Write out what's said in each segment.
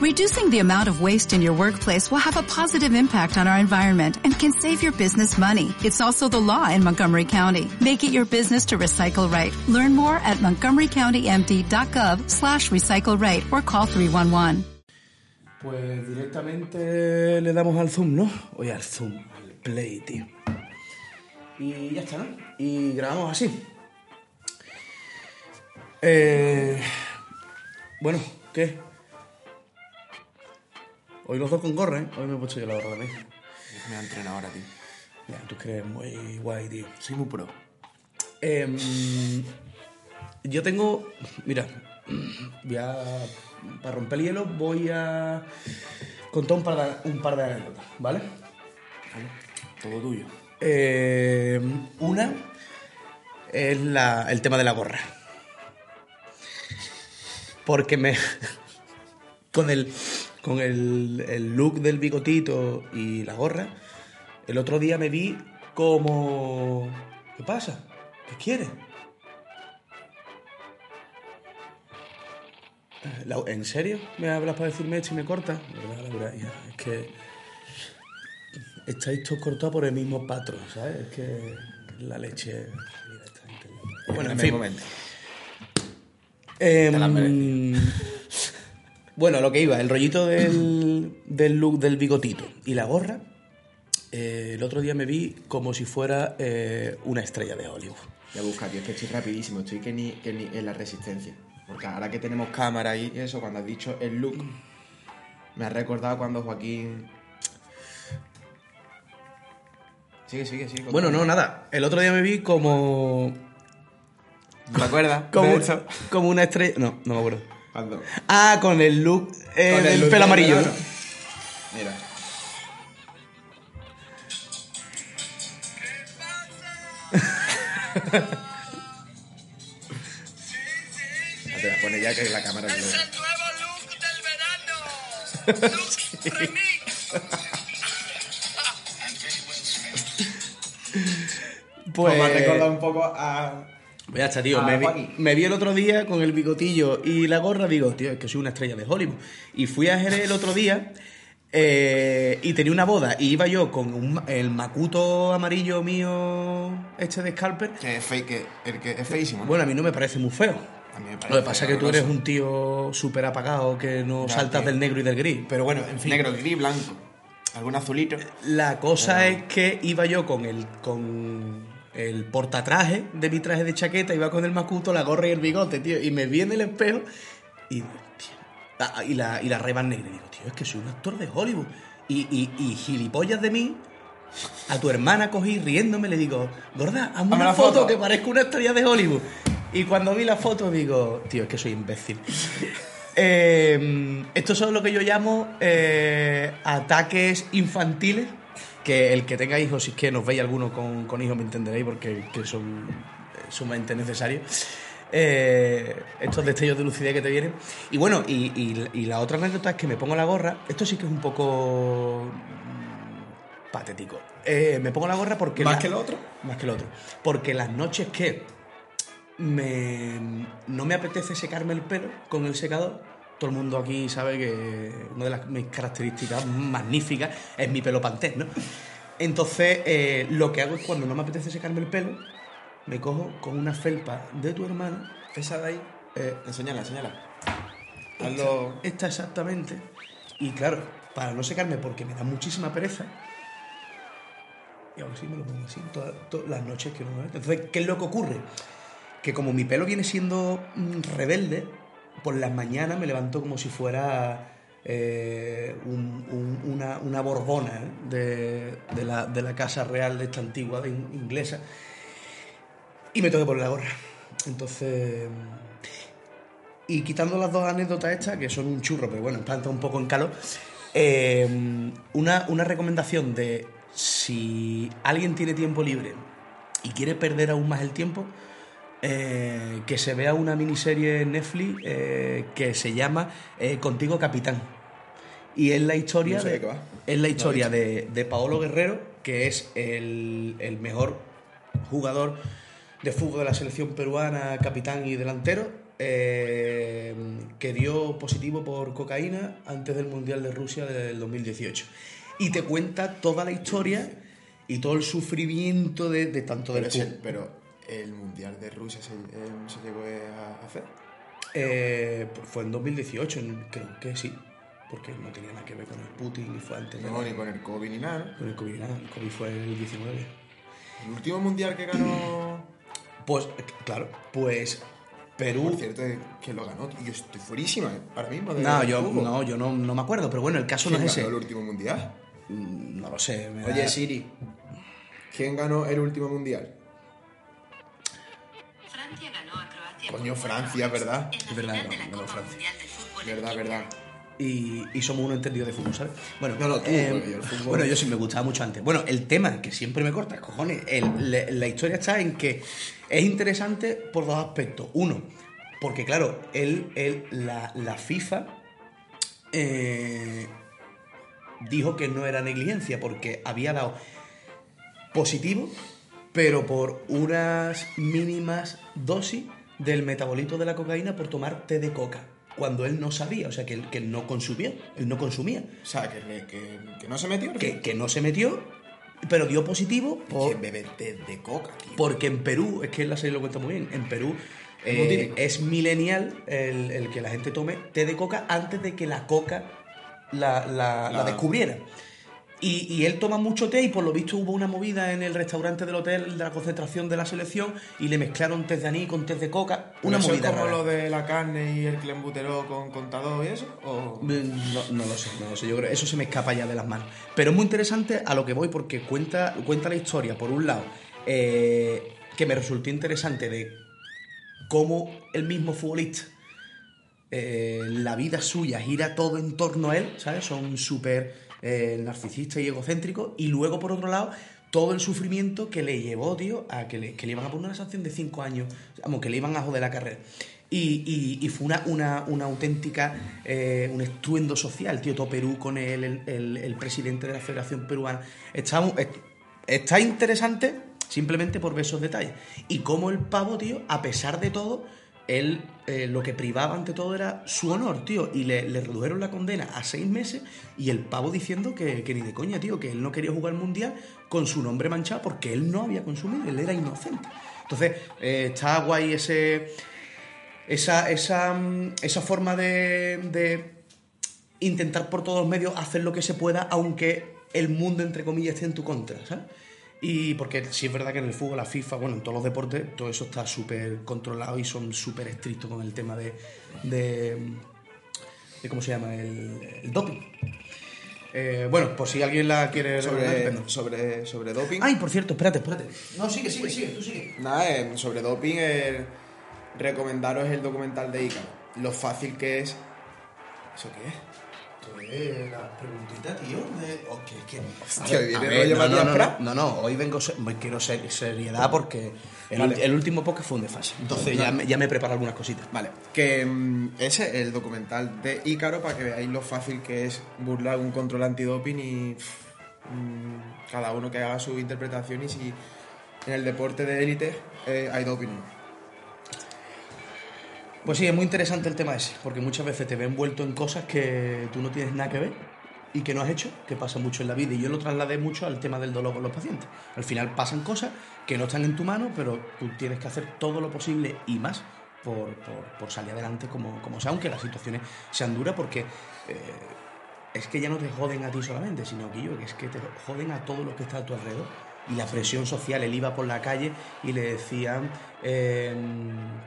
Reducing the amount of waste in your workplace will have a positive impact on our environment and can save your business money. It's also the law in Montgomery County. Make it your business to recycle right. Learn more at montgomerycountymd.gov slash recycle right or call 311. Pues directamente le damos al zoom, ¿no? Oye, al zoom, al play, tío. Y ya está, ¿no? Y grabamos así. Eh, bueno, ¿qué? Hoy los dos con gorra, ¿eh? Hoy me he puesto yo la gorra también. Me ha entrenado ahora, tío. Ya, tú crees muy guay, tío. Soy muy pro. Em, yo tengo. Mira, voy a. Para romper el hielo, voy a contar un par de, un par de anécdotas, ¿vale? Vale. Todo tuyo. Eh, una es la- el tema de la gorra. Porque me. Con el, con el, el look del bigotito y la gorra, el otro día me vi como. ¿Qué pasa? ¿Qué quieres? Eh, ¿En serio me hablas para decirme esto y me cortas? ¿Verdad, Laura? Ya, es que estáis todos cortados por el mismo patrón, ¿sabes? Es que la leche... Bueno, en me fin. momento. Em, bueno, lo que iba, el rollito del, del look del bigotito y la gorra, eh, el otro día me vi como si fuera eh, una estrella de Hollywood. Ya busca, tío, es que estoy rapidísimo, estoy que ni, que ni en la resistencia. Porque ahora que tenemos cámara y eso, cuando has dicho el look, me ha recordado cuando Joaquín. Sigue, sigue, sigue. Bueno, no, nada. El otro día me vi como... ¿Te acuerdas? Como, como una estrella... No, no me acuerdo. Ah, con el look eh, Con el del look pelo de amarillo. verano. Mira. Te la pone ya que la cámara Es el nuevo look del verano. Look remix. Pues... me ha recordado un poco a. Ya está, tío. Ah, me, vi, Joaquín. me vi el otro día con el bigotillo y la gorra. Digo, tío, es que soy una estrella de Hollywood. Y fui a Jerez el otro día eh, y tenía una boda. Y iba yo con un- el macuto amarillo mío, este de Scalper. Que es fake, que, el que es feísimo. ¿no? Bueno, a mí no me parece muy feo. A mí me parece Lo que pasa es que tú eres un tío súper apagado que no Ya, saltas tío. del negro y del gris. Pero bueno, en fin. Negro, gris, blanco. Algún azulito. La cosa es que iba yo con el con el portatraje de mi traje de chaqueta, iba con el macuto, la gorra y el bigote, tío, y me vi en el espejo y tío, ah, y la y la reba negra, y digo, tío, es que soy un actor de Hollywood. Y, y, y gilipollas de mí, a tu hermana cogí riéndome, le digo, gorda, hazme una foto, foto". que parezco una estrella de Hollywood. Y cuando vi la foto digo, tío, es que soy imbécil. Eh, estos son lo que yo llamo eh, ataques infantiles. Que el que tenga hijos, si es que nos veis alguno con, con hijos, me entenderéis porque que son eh, sumamente necesarios. Eh, estos destellos de lucidez que te vienen. Y bueno, y, y- y la otra anécdota es que me pongo la gorra. Esto sí que es un poco mm, patético. Eh, me pongo la gorra porque. ¿Más la- que lo otro? Más que lo otro. Porque las noches que me, no me apetece secarme el pelo con el secador. Todo el mundo aquí sabe que una de las mis características magníficas es mi pelo pantés, ¿no? Entonces, eh, lo que hago es cuando no me apetece secarme el pelo, me cojo con una felpa de tu hermana. Esa de ahí. eh, Enséñala, enséñala. esta, Hazlo. esta exactamente. Y claro, para no secarme porque me da muchísima pereza. Y ahora sí me lo pongo así todas, todas las noches que no me Entonces, ¿qué es lo que ocurre? Que como mi pelo viene siendo mm, rebelde, por las mañanas me levanto como si fuera eh, un- un- una, una borbona de, la, de la casa real de esta antigua inglesa. Y me tengo que poner la gorra. Entonces... Y quitando las dos anécdotas estas, que son un churro, pero bueno, están un poco en calor, eh, una, una recomendación de si alguien tiene tiempo libre y quiere perder aún más el tiempo, eh, que se vea una miniserie en Netflix eh, que se llama eh, Contigo Capitán. Y es la historia, No sé de es la historia de, de Paolo Guerrero, que es el, el mejor jugador de fútbol de la selección peruana, capitán y delantero, eh, que dio positivo por cocaína antes del Mundial de Rusia del 2018. Y te cuenta toda la historia y todo el sufrimiento de, de tanto del pero el Mundial de Rusia se, eh, se llegó a hacer. Eh, pues fue en 2018, en- creo que sí, porque no tenía nada que ver con el Putin y fue antes No, ni con el COVID ni nada. ¿no? con el COVID, nada, el COVID fue el 19. El último Mundial que ganó... Pues, eh, claro, pues Perú... Por cierto, que lo ganó. Yo estoy fuerísima eh, ahora mismo. de- No, yo, no, yo no, no me acuerdo, pero bueno, el caso no ¿Quién es ese. ganó el último Mundial? Mm, No lo sé. me Oye, da- Siri, ¿quién ganó el último Mundial? Francia ganó a Croacia. Coño, Francia, ¿verdad? En la Es verdad, final de ganó- la ganó Copa Francia. Mundial de Fútbol. en Verdad, verdad. y, y somos unos entendidos de fútbol, ¿sabes? Bueno, No, no, tú, eh, yo el fútbol- bueno, yo sí me gustaba mucho antes. Bueno, el tema que siempre me corta, cojones, el- la historia está en que es interesante por dos aspectos. Uno, porque claro, él, él la, la FIFA eh, dijo que no era negligencia porque había dado positivo, pero por unas mínimas dosis del metabolito de la cocaína por tomar té de coca, cuando él no sabía, o sea, que él, que él no consumía, él no consumía, O sea, que, que, que no se metió. que, que no se metió, pero dio positivo por, ¿Quién bebe té de coca, tío? porque en Perú, es que la serie lo cuenta muy bien, en Perú eh, es milenial el, el que la gente tome té de coca antes de que la coca la, la- la La- descubriera. Y, y él toma mucho té y por lo visto hubo una movida en el restaurante del hotel de la concentración de la selección y le mezclaron té de anís con té de coca. Una ¿Eso movida es como rara. lo de la carne y el clenbuterol con contador y eso? ¿O... Mm, No, no lo sé, no lo sé. Yo creo eso se me escapa ya de las manos. Pero es muy interesante a lo que voy porque cuenta, cuenta la historia, por un lado, eh, que me resultó interesante de cómo el mismo futbolista, eh, la vida suya gira todo en torno a él, ¿sabes? Son súper eh, narcisistas y egocéntricos. Y luego, por otro lado, todo el sufrimiento que le llevó, tío, a que le, iban a poner una sanción de 5 años, vamos, que le iban a joder la carrera. Y, fue una, una, auténtica, eh, un estruendo social, tío, todo Perú con el, el- presidente de la Federación Peruana. Está, está interesante simplemente por ver esos detalles. Y cómo el pavo, tío, a pesar de todo, él eh, lo que privaba ante todo era su honor, tío. Y le, le redujeron la condena a seis meses y el pavo diciendo que, ni de coña, tío, que él no quería jugar mundial con su nombre manchado porque él no había consumido, él era inocente. Entonces, eh, está guay ese, esa, esa, mm, esa forma de, de intentar por todos los medios hacer lo que se pueda, aunque el mundo, entre comillas, esté en tu contra, ¿sabes? Y porque sí es verdad que en el fútbol, la FIFA, bueno, en todos los deportes, todo eso está súper controlado y son súper estrictos con el tema de, de, de ¿cómo se llama? El, el doping. Eh, bueno, por si alguien la quiere Sobre, sobre, sobre doping. Ay, por cierto, espérate, espérate. No, sigue, sigue, sigue, tú sigue. Nada, eh, sobre doping, eh, recomendaros el documental de Ícaro. Lo fácil que es. ¿Eso qué es? La preguntita, tío, de... oh, que- que- Hostia, A viene ver, rollo no, no, Matías no, Prat. no, no, hoy vengo, se- me quiero ser- seriedad porque el, Vale. el último podcast fue un desfase. Entonces ya, me, ya me preparo algunas cositas. Vale, que mm, ese es el documental de Ícaro para que veáis lo fácil que es burlar un control antidoping y pff, mm, cada uno que haga su interpretación y si en el deporte de élite eh, hay doping. o no. Pues sí, es muy interesante el tema ese, porque muchas veces te ves envuelto en cosas que tú no tienes nada que ver y que no has hecho, que pasa mucho en la vida. Y yo lo trasladé mucho al tema del dolor con los pacientes. Al final pasan cosas que no están en tu mano, pero tú tienes que hacer todo lo posible y más por, por- salir adelante como, como sea, aunque las situaciones sean duras, porque eh, es que ya no te joden a ti solamente, sino que yo, que es que te joden a todo lo que está a tu alrededor. Y la presión social, él iba por la calle y le decían... em,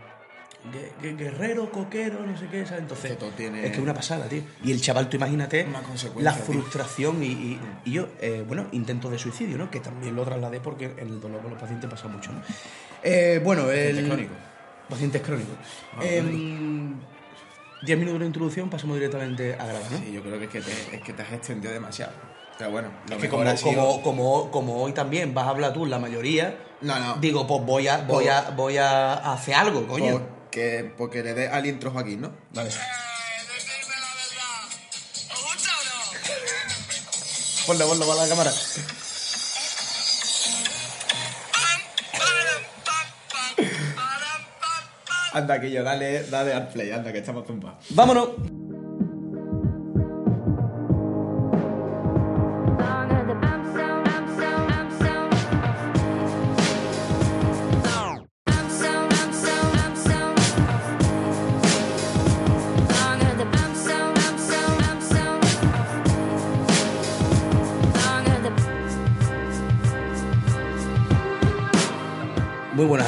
guerrero, coquero, no sé qué, ¿sabes? Entonces, Que todo tiene- es que es una pasada, tío. Y el chaval, tú imagínate la frustración y, y- y yo, eh, bueno, intento de suicidio, ¿no? Que también lo trasladé porque en el dolor con los pacientes pasa mucho, ¿no? Eh, bueno, el... Pacientes crónicos. Pacientes crónicos. Em, diez minutos de introducción, pasamos directamente a grabar, ¿no? Sí, yo creo que es que te, es que te has extendido demasiado. Pero bueno, lo Es que como, como, como, como hoy también vas a hablar tú, la mayoría, No, no. digo, pues voy a, voy a, voy a hacer algo, coño. Porque, porque le dé al intro Joaquín, ¿no? Vale. Decidme la verdad. ¿Os gusta o no? Ponlo, ponlo para la cámara. Anda, que yo, dale, dale al play, anda, que estamos tumbados. ¡Vámonos!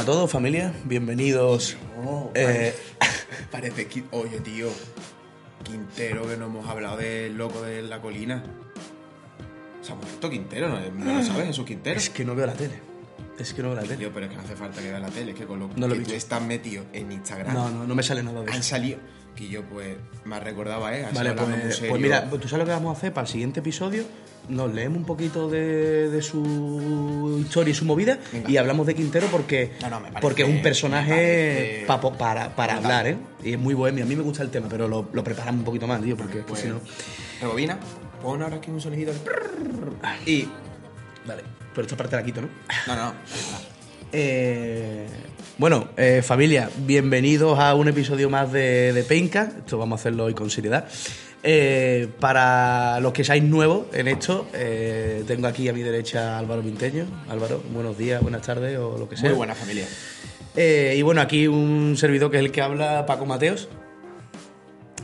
A todos, familia. Bienvenidos. Oh, eh, Parece que. Oye, tío. Quintero, que no hemos hablado del loco de la colina. Se ha muerto Quintero, ¿no, ¿No lo sabes, Jesús Quintero? es que no veo la tele. Es que no veo la tele. Tío, pero es que no hace falta que veas la tele, es que con lo No lo que tú visto. estás metido en Instagram. No, no, no me sale nada de Han eso. salido. Que yo, pues, me recordaba, ¿eh? Así Vale, pues, pues mira, pues tú sabes lo que vamos a hacer para el siguiente episodio. Nos leemos un poquito de, de su historia y su movida Venga. y hablamos de Quintero porque, No, no, me parece- porque es un personaje parece pa- po- para, para hablar, ¿eh? Y es muy bohemio. A mí me gusta el tema, pero lo, lo preparamos un poquito más, tío, porque es que Pues, si no. Rebobina, pon ahora aquí un sonidito. Y. Vale, pero esta parte la quito, ¿no? No, no. Eh, bueno, eh, familia, bienvenidos a un episodio más de, de Penca. Esto vamos a hacerlo hoy con seriedad. Eh, para los que seáis nuevos en esto, eh, tengo aquí a mi derecha a Álvaro Vinteño. Álvaro, buenos días, buenas tardes o lo que sea. Muy buena familia. Y bueno, aquí un servidor que es el que habla, Paco Mateos.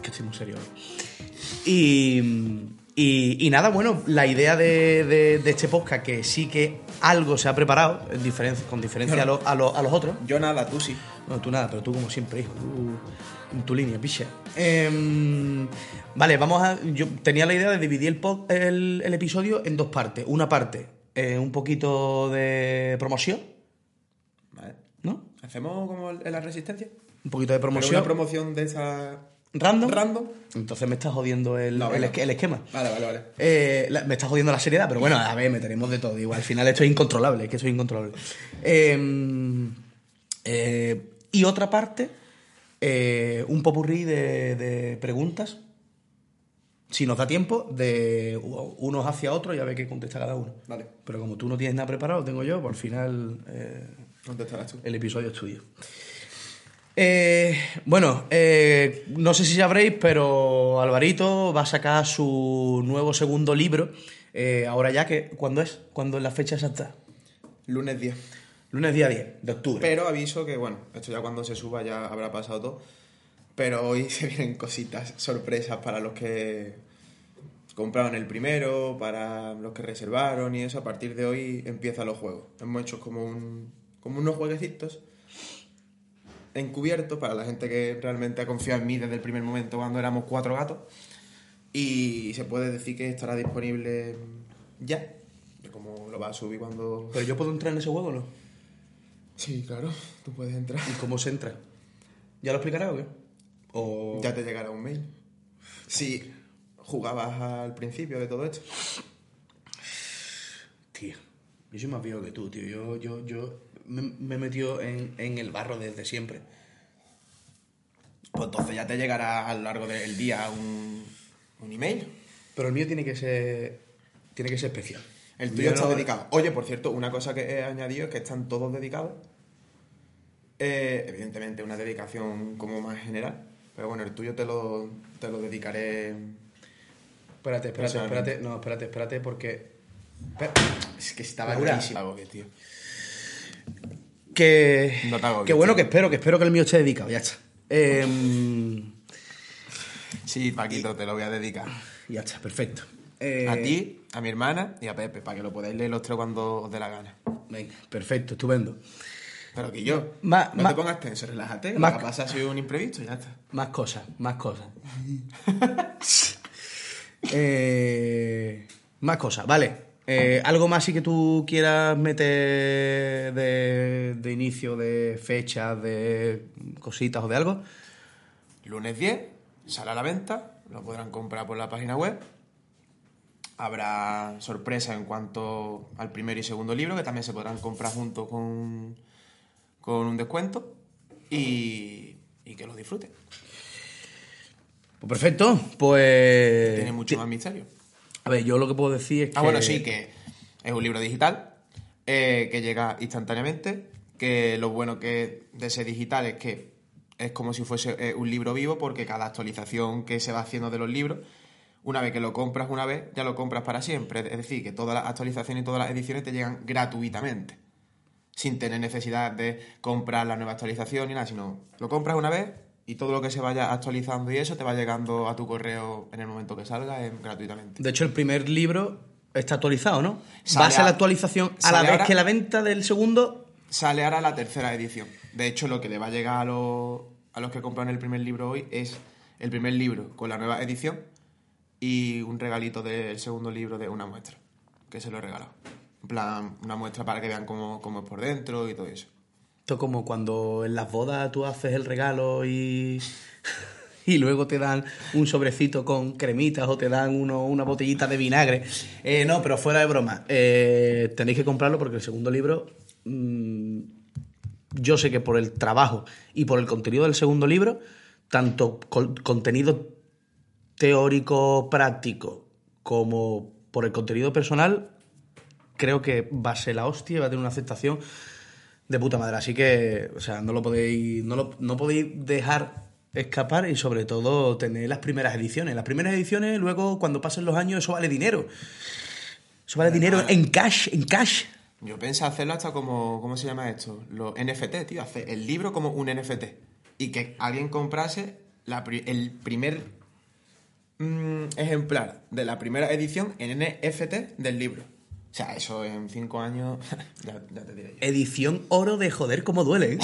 Que estoy muy serio. Y, y- y nada, bueno, la idea de, de- de este podcast, que sí que algo se ha preparado, en con diferencia a, lo- a lo- a los otros. Yo nada, tú sí. No, tú nada, pero tú como siempre, hijo. Tú en tu línea, picha. Em, vale, vamos a. Yo tenía la idea de dividir el, pod- el, el episodio en dos partes. Una parte, eh, un poquito de promoción, Vale. ¿no? ¿Hacemos como en la resistencia? Un poquito de Pero promoción. una promoción de esa. Random. Random. Entonces me estás jodiendo el, No, el esquema. Vale, vale, vale. Eh, la- me está jodiendo la seriedad, pero bueno, a ver, meteremos de todo. Igual, al final esto es incontrolable, es que esto es incontrolable. Eh, eh, y otra parte, eh, un popurrí de, de preguntas, si nos da tiempo, de unos hacia otros y a ver qué contesta cada uno. Vale. Pero como tú no tienes nada preparado, tengo yo, pues al final Contestarás tú. el episodio es tuyo. Eh, bueno, eh, no sé si sabréis, pero Alvarito va a sacar su nuevo segundo libro. eh, ahora ya que, ¿cuándo es? ¿Cuándo es la fecha exacta? Lunes 10. Lunes día 10 de octubre. Pero aviso que, bueno, esto ya cuando se suba ya habrá pasado todo. Pero hoy se vienen cositas, sorpresas para los que compraron el primero, para los que reservaron y eso. A partir de hoy empiezan los juegos. Hemos hecho como, un, como unos jueguecitos encubiertos para la gente que realmente ha confiado en mí desde el primer momento cuando éramos cuatro gatos. Y se puede decir que estará disponible ya. Como lo va a subir cuando... ¿Pero yo puedo entrar en ese juego o no? Sí, claro, tú puedes entrar. ¿Y cómo se entra? ¿Ya lo explicará o qué? O... Ya te llegará un mail. Si jugabas al principio de todo esto. Tío, yo soy más viejo que tú, tío. Yo, yo, yo me, me he metido en, en el barro desde siempre. Pues entonces ya te llegará a lo largo del día un, un email. Pero el mío tiene que ser. Tiene que ser especial. El Yo tuyo está no- dedicado. Oye, por cierto, una cosa que he añadido es que están todos dedicados. Eh, evidentemente, una dedicación como más general. Pero bueno, el tuyo te lo, te lo dedicaré. Espérate, espérate, espérate. No, espérate, espérate, porque. Es que estaba clarísimo, tío. Que. No te hago que bueno, que espero, que espero que el mío esté dedicado, ya está. Em, Sí, Paquito, te lo voy a dedicar. ya está, perfecto. Eh, A ti, a mi hermana y a Pepe, para que lo podáis leer los tres cuando os dé la gana. Venga, perfecto, estupendo. Pero que yo, no te pongas tenso, relájate. Lo que pasa ha sido un imprevisto ya está. Más cosas, más cosas. Eh, más cosas, vale. Eh, ¿Algo más sí que tú quieras meter de, de inicio, de fechas, de cositas o de algo? Lunes 10, sale a la venta, lo podrán comprar por la página web. Habrá sorpresa en cuanto al primer y segundo libro, que también se podrán comprar juntos con, con un descuento. Y, y que lo disfruten. Pues perfecto, pues... Tiene mucho más misterio. A ver, yo lo que puedo decir es que... Ah, bueno, sí, que es un libro digital, eh, que llega instantáneamente, que lo bueno que de ese digital es que es como si fuese eh, un libro vivo porque cada actualización que se va haciendo de los libros, una vez que lo compras una vez, ya lo compras para siempre. Es decir, que todas las actualizaciones y todas las ediciones te llegan gratuitamente, sin tener necesidad de comprar la nueva actualización ni nada, sino lo compras una vez y todo lo que se vaya actualizando y eso te va llegando a tu correo en el momento que salga eh, gratuitamente. De hecho, el primer libro está actualizado, ¿no? Sale Va a la actualización a la vez ahora- que la venta del segundo. Sale ahora la tercera edición. De hecho, lo que le va a llegar a los, a los que compran el primer libro hoy es el primer libro con la nueva edición y un regalito del segundo libro de una muestra, que se lo he regalado. En plan, una muestra para que vean cómo, cómo es por dentro y todo eso. Esto como cuando en las bodas tú haces el regalo y, y luego te dan un sobrecito con cremitas o te dan uno, una botellita de vinagre. Eh, no, pero fuera de broma. eh, tenéis que comprarlo porque el segundo libro, mm, yo sé que por el trabajo y por el contenido del segundo libro, tanto con- contenido teórico práctico como por el contenido personal, creo que va a ser la hostia y va a tener una aceptación de puta madre. Así que, o sea, no lo podéis, no, lo- no podéis dejar escapar y sobre todo tener las primeras ediciones. Las primeras ediciones, luego, cuando pasen los años, eso vale dinero. Eso vale dinero en cash, en cash. Yo pensé hacerlo hasta como, ¿cómo se llama esto? Los NFT, tío, hacer el libro como un NFT. Y que alguien comprase la pri- el primer mm, ejemplar de la primera edición en NFT del libro. O sea, eso en cinco años, ya, ya te diré yo. Edición oro de joder cómo duele, ¿eh?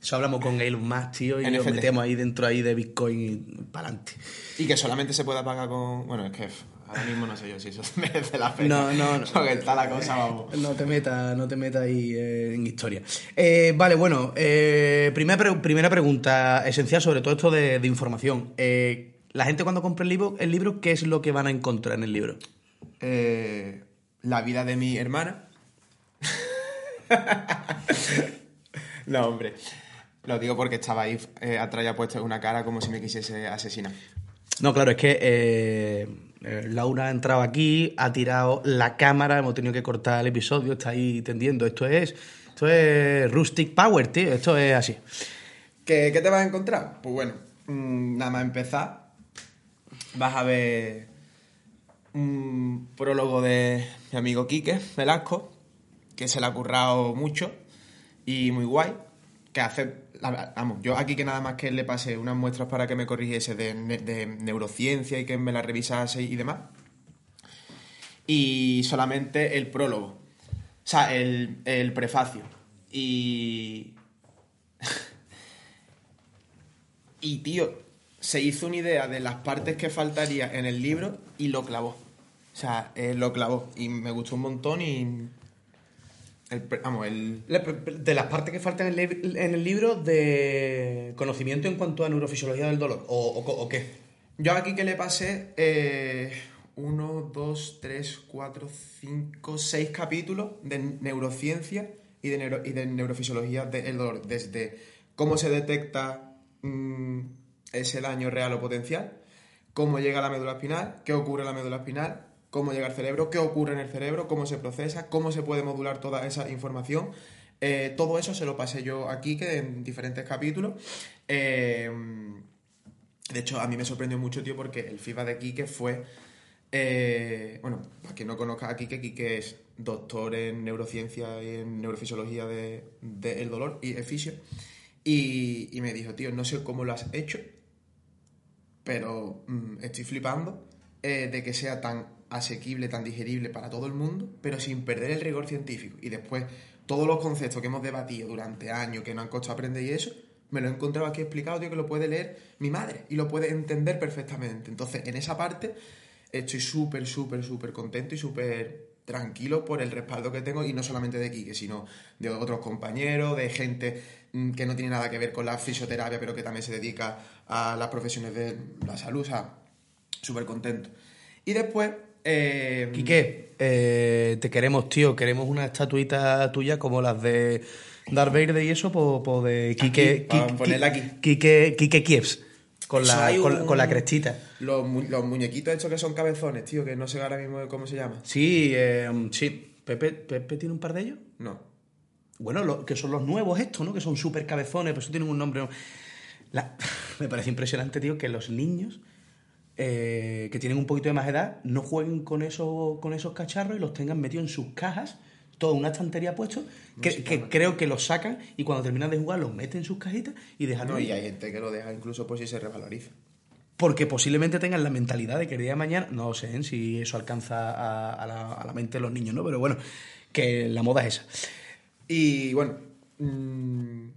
Eso hablamos con Elon Musk, tío, y NFT. metemos ahí dentro ahí de Bitcoin y para adelante. Y que solamente se pueda pagar con... Bueno, es que ahora mismo no sé yo si eso merece la pena. No, no, no. Porque está la cosa, vamos. No te metas no te metas ahí eh, en historia. Eh, vale, bueno, eh, primera, pre- primera pregunta esencial sobre todo esto de, de información. Eh, la gente cuando compra el libro, el libro, ¿qué es lo que van a encontrar en el libro? Eh, la vida de mi hermana. no, hombre. Lo digo porque estaba ahí eh, atrás ya puesto una cara como si me quisiese asesinar. No, claro, es que eh, eh, Laura ha entrado aquí, ha tirado la cámara, hemos tenido que cortar el episodio, está ahí tendiendo. Esto es, esto es Rustic Power, tío, esto es así. ¿Qué, qué te vas a encontrar? Pues bueno, mm, nada más empezar, vas a ver un prólogo de mi amigo Quique Velasco, que se le ha currado mucho y muy guay, que hace, vamos, yo aquí que nada más que le pasé unas muestras para que me corrigiese de neurociencia y que me la revisase y demás, y solamente el prólogo, o sea, el, el prefacio, y... Y tío, se hizo una idea de las partes que faltaría en el libro y lo clavó. O sea, eh, lo clavó. Y me gustó un montón y. El, vamos, el. De las partes que faltan en el, en el libro de conocimiento en cuanto a neurofisiología del dolor, ¿o, o qué? Yo aquí que le pasé. Eh, uno, dos, tres, cuatro, cinco, seis capítulos de neurociencia y de, neuro- y de neurofisiología del dolor. Desde cómo se detecta mm, ese daño real o potencial, cómo llega a la médula espinal, qué ocurre en la médula espinal, cómo llega al cerebro, qué ocurre en el cerebro, cómo se procesa, cómo se puede modular toda esa información. Eh, todo eso se lo pasé yo aquí, que en diferentes capítulos. Eh, de hecho, a mí me sorprendió mucho, tío, porque el feedback de Quique fue. eh, bueno, para quien no conozca a Quique, Quique es doctor en neurociencia y en neurofisiología del de, el dolor y fisio. Y, me dijo, tío, no sé cómo lo has hecho, pero mm, estoy flipando de que sea tan asequible, tan digerible para todo el mundo, pero sin perder el rigor científico. Y después, todos los conceptos que hemos debatido durante años, que nos han costado aprender y eso, me lo he encontrado aquí explicado, tío, que lo puede leer mi madre y lo puede entender perfectamente. Entonces, en esa parte, estoy súper, súper, súper contento y súper tranquilo por el respaldo que tengo y no solamente de Quique, sino de otros compañeros, de gente mm, que no tiene nada que ver con la fisioterapia, pero que también se dedica a las profesiones de la salud, o sea, súper contento. Y después... Eh, Quique, eh, te queremos, tío. Queremos una estatuita tuya como las de Darth Vader y eso, pues de Quique. Aquí, Quique- ponerla aquí. Quique, Quique Kievs. Con la, con, la crestita. Los, mu- los muñequitos estos que son cabezones, tío, que no sé ahora mismo cómo se llama. Sí, eh, sí. Pepe, Pepe tiene un par de ellos. No. Bueno, lo- que son los nuevos estos, ¿no? Que son súper cabezones, pero eso tienen un nombre. me parece impresionante, tío, que los niños eh, que tienen un poquito de más edad no jueguen con, eso, con esos cacharros y los tengan metidos en sus cajas, toda una estantería puesto, que, que creo que los sacan y cuando terminan de jugar los meten en sus cajitas y dejan No, y hay gente que lo deja incluso por si se revaloriza. porque posiblemente tengan la mentalidad de que el día de mañana, no sé ¿eh? si eso alcanza a, a la, a la mente de los niños, ¿no? Pero bueno, que la moda es esa. Y bueno, mm,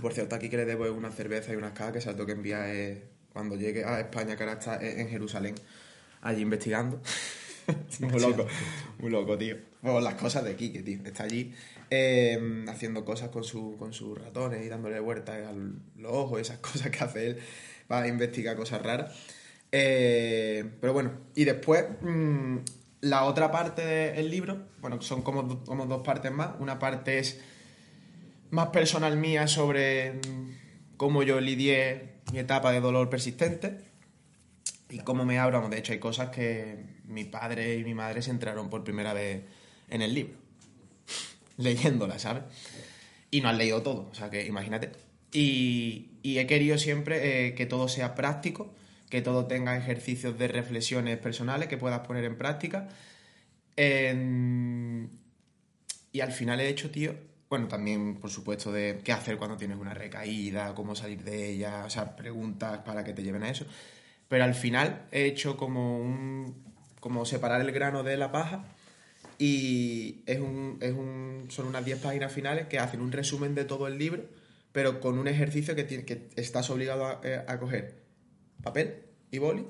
por cierto, aquí que le debo una cerveza y unas cajas que tengo que enviar eh, cuando llegue a España, que ahora está en Jerusalén, allí investigando. muy loco, muy loco, tío. Bueno, las cosas de Kike, tío. Está allí eh, haciendo cosas con, su, con sus ratones y dándole vueltas a los ojos, esas cosas que hace él. Va a investigar cosas raras. Eh, pero bueno, y después mm, la otra parte del libro, bueno, son como, como dos partes más. Una parte es más personal mía sobre mm, cómo yo lidié mi etapa de dolor persistente y cómo me abro. De hecho, hay cosas que mi padre y mi madre se entraron por primera vez en el libro, leyéndola, ¿sabes? Y no han leído todo, o sea que imagínate. Y, he querido siempre eh, que todo sea práctico, que todo tenga ejercicios de reflexiones personales que puedas poner en práctica. Y al final he hecho, tío, bueno, también, por supuesto, de qué hacer cuando tienes una recaída, cómo salir de ella, o sea, preguntas para que te lleven a eso. Pero al final he hecho como un. como separar el grano de la paja. Y es un, es un, son unas 10 páginas finales que hacen un resumen de todo el libro, pero con un ejercicio que, tiene- que estás obligado a, eh, a coger papel y boli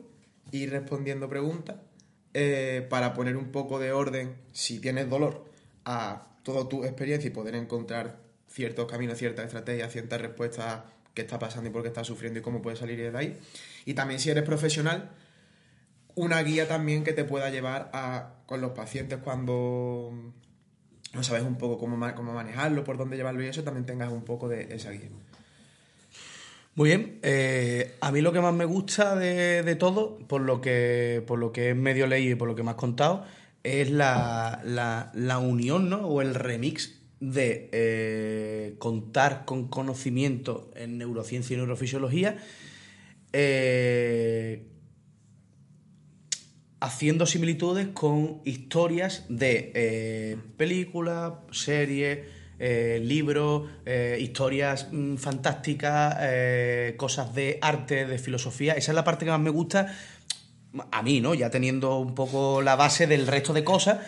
y ir respondiendo preguntas eh, para poner un poco de orden, si tienes dolor, a toda tu experiencia y poder encontrar ciertos caminos, ciertas estrategias, ciertas respuestas qué está pasando y por qué estás sufriendo y cómo puedes salir de ahí. Y también si eres profesional, una guía también que te pueda llevar a con los pacientes cuando no sabes un poco cómo, cómo manejarlo, por dónde llevarlo y eso, también tengas un poco de esa guía. Muy bien, eh, a mí lo que más me gusta de, de todo, por lo que por lo que es medio leído y por lo que me has contado, es la, la- la unión, ¿no? O el remix de eh, contar con conocimiento en neurociencia y neurofisiología, eh, haciendo similitudes con historias de eh, películas, series, libros, historias mm, fantásticas, cosas de arte, de filosofía. Esa es la parte que más me gusta. A mí, ¿no? Ya teniendo un poco la base del resto de cosas,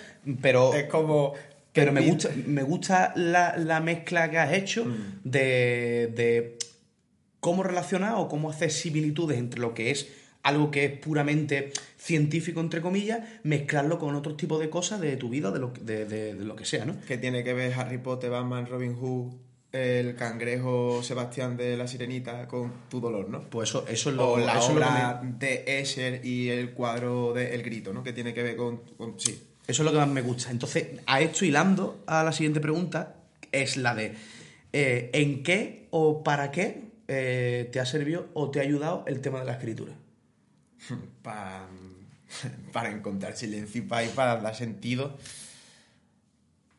pero Es como... pero me gusta, me gusta la, la mezcla que has hecho Mm. de, de cómo relacionar o cómo hacer similitudes entre lo que es algo que es puramente científico, entre comillas, mezclarlo con otros tipos de cosas de tu vida, de lo, de- de lo que sea, ¿no? que tiene que ver Harry Potter, Batman, Robin Hood, el cangrejo Sebastián de la Sirenita con tu dolor, ¿no? Pues eso, eso es lo, O la eso lo obra de Escher y el cuadro de El Grito, ¿no? Que tiene que ver con... con- sí. Eso es lo que más me gusta. Entonces, a esto hilando a la siguiente pregunta, es la de eh, ¿en qué o para qué eh, te ha servido o te ha ayudado el tema de la escritura? Pa- para encontrar silencio y para, y para dar sentido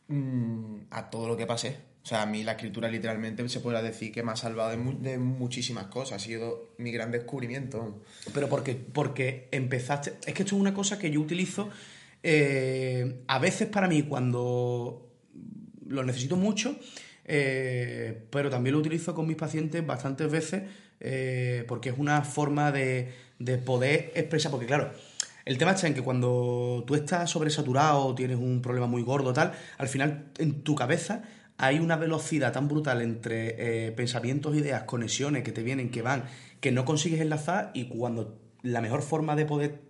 mm, a todo lo que pasé. O sea, a mí la escritura literalmente se podrá decir que me ha salvado de, mu- de muchísimas cosas. Ha sido mi gran descubrimiento. Pero porque, porque empezaste. Es que esto es una cosa que yo utilizo eh, a veces para mí cuando lo necesito mucho, eh, pero también lo utilizo con mis pacientes bastantes veces eh, porque es una forma de, de poder expresar. Porque, claro. El tema está en que cuando tú estás sobresaturado tienes un problema muy gordo tal, al final en tu cabeza hay una velocidad tan brutal entre eh, pensamientos, ideas, conexiones que te vienen, que van, que no consigues enlazar y cuando la mejor forma de poder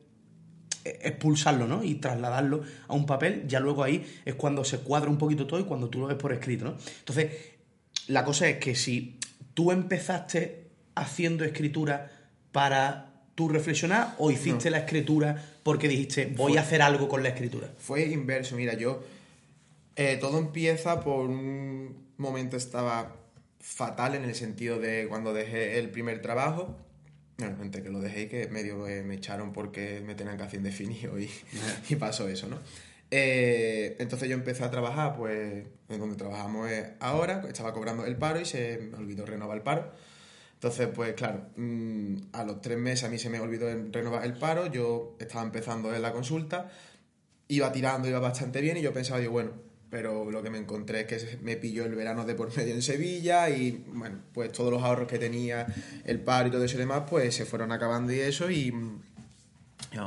eh, expulsarlo ¿no? y trasladarlo a un papel, ya luego ahí es cuando se cuadra un poquito todo y cuando tú lo ves por escrito. ¿no? Entonces, la cosa es que si tú empezaste haciendo escritura para tú reflexionar o hiciste la escritura porque dijiste voy a hacer algo con la escritura. Fue inverso, mira, yo... eh, todo empieza por un momento estaba fatal en el sentido de cuando dejé el primer trabajo. Bueno, gente que lo dejé y que medio eh, me echaron porque me tenían que hacer indefinido y, y pasó eso, ¿no? Eh, entonces yo empecé a trabajar, pues, en donde trabajamos ahora, estaba cobrando el paro y se me olvidó renovar el paro. Entonces, pues claro, mm, a los tres meses a mí se me olvidó en renovar el paro, yo estaba empezando en la consulta, iba tirando, iba bastante bien y yo pensaba, digo, bueno, pero lo que me encontré es que me pilló el verano de por medio en Sevilla y bueno, pues todos los ahorros que tenía, el paro y todo eso y demás, pues se fueron acabando y eso y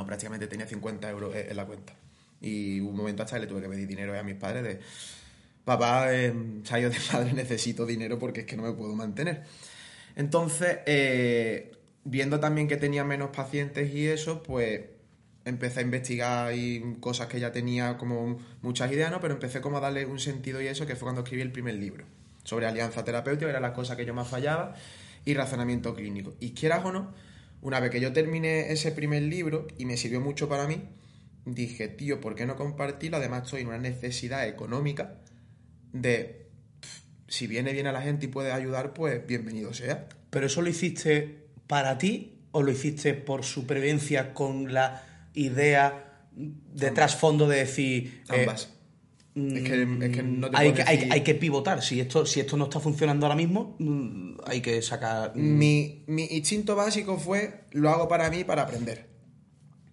prácticamente tenía 50 euros en la cuenta. Y un momento hasta le tuve que pedir dinero a mis padres de, papá, eh, de madre, necesito dinero porque es que no me puedo mantener. Entonces, eh, viendo también que tenía menos pacientes y eso, pues empecé a investigar y cosas que ya tenía como muchas ideas, ¿no? Pero empecé como a darle un sentido y eso, que fue cuando escribí el primer libro sobre alianza terapéutica, era la cosa que yo más fallaba, y razonamiento clínico. Y quieras o no, una vez que yo terminé ese primer libro y me sirvió mucho para mí, dije, tío, ¿por qué no compartirlo? Además estoy en una necesidad económica de, si viene bien a la gente y puede ayudar, pues bienvenido sea. ¿Pero eso lo hiciste para ti o lo hiciste por supervivencia con la idea de trasfondo de decir... eh, Ambas. Es que- es que no te hay, que, hay, decir- hay que pivotar. Si esto, si esto no está funcionando ahora mismo, mm, hay que sacar... Mi, mi instinto básico fue, lo hago para mí, para aprender.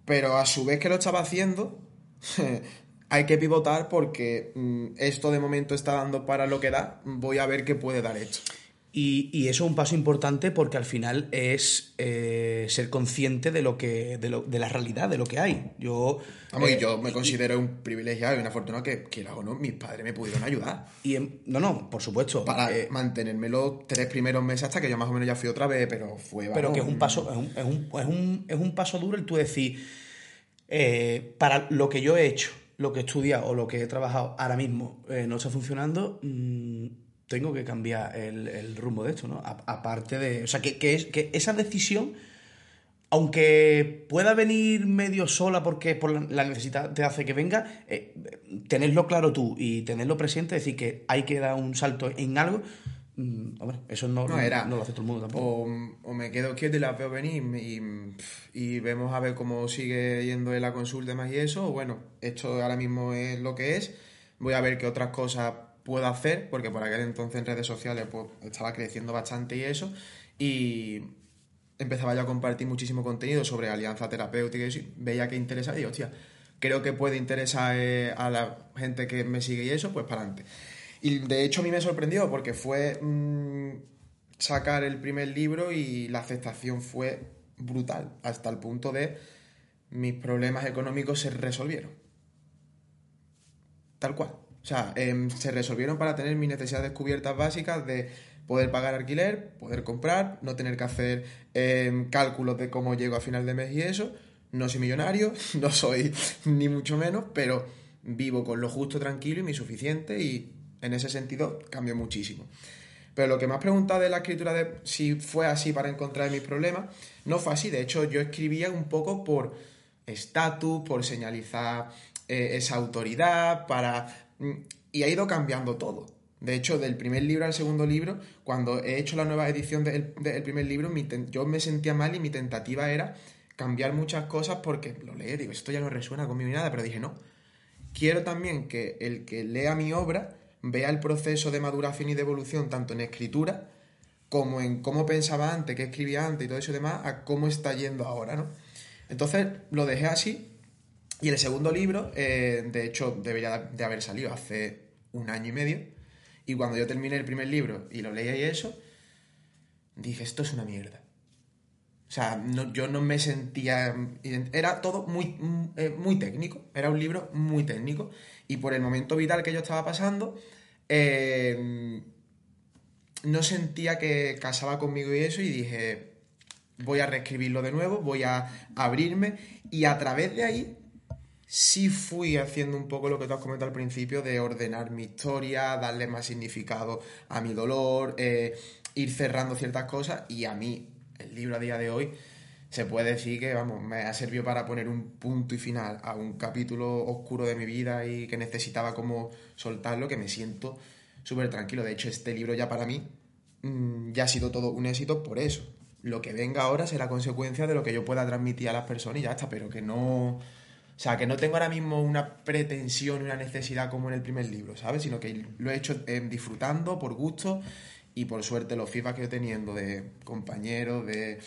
Pero a su vez que lo estaba haciendo, hay que pivotar porque mm, esto de momento está dando para lo que da, voy a ver qué puede dar esto. Y, y eso es un paso importante porque al final es eh, ser consciente de lo que de, lo- de la realidad, de lo que hay. Yo, Vamos, eh, y yo me considero un privilegiado y un afortunado que, quiera o no, mis padres me pudieron ayudar. y en- no, no, por supuesto. Para eh, mantenerme los tres primeros meses hasta que yo más o menos ya fui otra vez, pero fue... pero vamos, que es un paso, es un, es un- es un- es un paso duro el tú decir, eh, para lo que yo he hecho, lo que he estudiado o lo que he trabajado ahora mismo no está funcionando, mm, tengo que cambiar el, el rumbo de esto, ¿no? A- aparte de. O sea, que, que es, que esa decisión, aunque pueda venir medio sola porque por la, la necesidad te hace que venga, eh, tenerlo claro tú y tenerlo presente, decir que hay que dar un salto en algo. mm, hombre, eso no, No, era, no lo hace todo el mundo tampoco. O, o me quedo quieto y la veo venir y, y vemos a ver cómo sigue yendo en la consulta más y eso. o Bueno, esto ahora mismo es lo que es. Voy a ver qué otras cosas puedo hacer, porque por aquel entonces en redes sociales pues, estaba creciendo bastante y eso. Y empezaba yo a compartir muchísimo contenido sobre alianza terapéutica y eso, y veía que interesaba y hostia, creo que puede interesar eh, a la gente que me sigue y eso, pues para adelante. Y de hecho a mí me sorprendió porque fue mm, sacar el primer libro y la aceptación fue brutal, hasta el punto de mis problemas económicos se resolvieron. Tal cual. O sea, em, se resolvieron para tener mis necesidades cubiertas básicas de poder pagar alquiler, poder comprar, no tener que hacer em, cálculos de cómo llego a final de mes y eso. No soy millonario, no soy ni mucho menos, pero vivo con lo justo, tranquilo y mi suficiente y en ese sentido cambió muchísimo. Pero lo que me has preguntado de la escritura de si fue así para encontrar mis problemas, no fue así. De hecho, yo escribía un poco por estatus, por señalizar eh, esa autoridad, para... Y ha ido cambiando todo. De hecho, del primer libro al segundo libro, cuando he hecho la nueva edición del, primer libro, yo me sentía mal y mi tentativa era cambiar muchas cosas porque lo leí digo, esto ya no resuena conmigo ni nada, pero dije, no, quiero también que el que lea mi obra vea el proceso de maduración y de evolución tanto en escritura como en cómo pensaba antes, qué escribía antes y todo eso y demás, a cómo está yendo ahora, ¿no? Entonces lo dejé así y el segundo libro, eh, de hecho, debería de haber salido hace un año y medio. Y cuando yo terminé el primer libro y lo leí y eso, dije, esto es una mierda. O sea, no- yo no me sentía... Era todo muy, mm, eh, muy técnico, era un libro muy técnico. Y por el momento vital que yo estaba pasando, eh, no sentía que casaba conmigo y eso y dije, voy a reescribirlo de nuevo, voy a abrirme. Y a través de ahí sí fui haciendo un poco lo que te has comentado al principio de ordenar mi historia, darle más significado a mi dolor, eh, ir cerrando ciertas cosas y a mí el libro a día de hoy se puede decir que vamos me ha servido para poner un punto y final a un capítulo oscuro de mi vida y que necesitaba como soltarlo que me siento súper tranquilo. De hecho este libro ya para mí mm, ya ha sido todo un éxito por eso. Lo que venga ahora será consecuencia de lo que yo pueda transmitir a las personas y ya está pero que no o sea, que no tengo ahora mismo una pretensión, una necesidad como en el primer libro, ¿sabes? Sino que lo he hecho eh, disfrutando, por gusto Y por suerte los feedback que yo teniendo de compañeros, de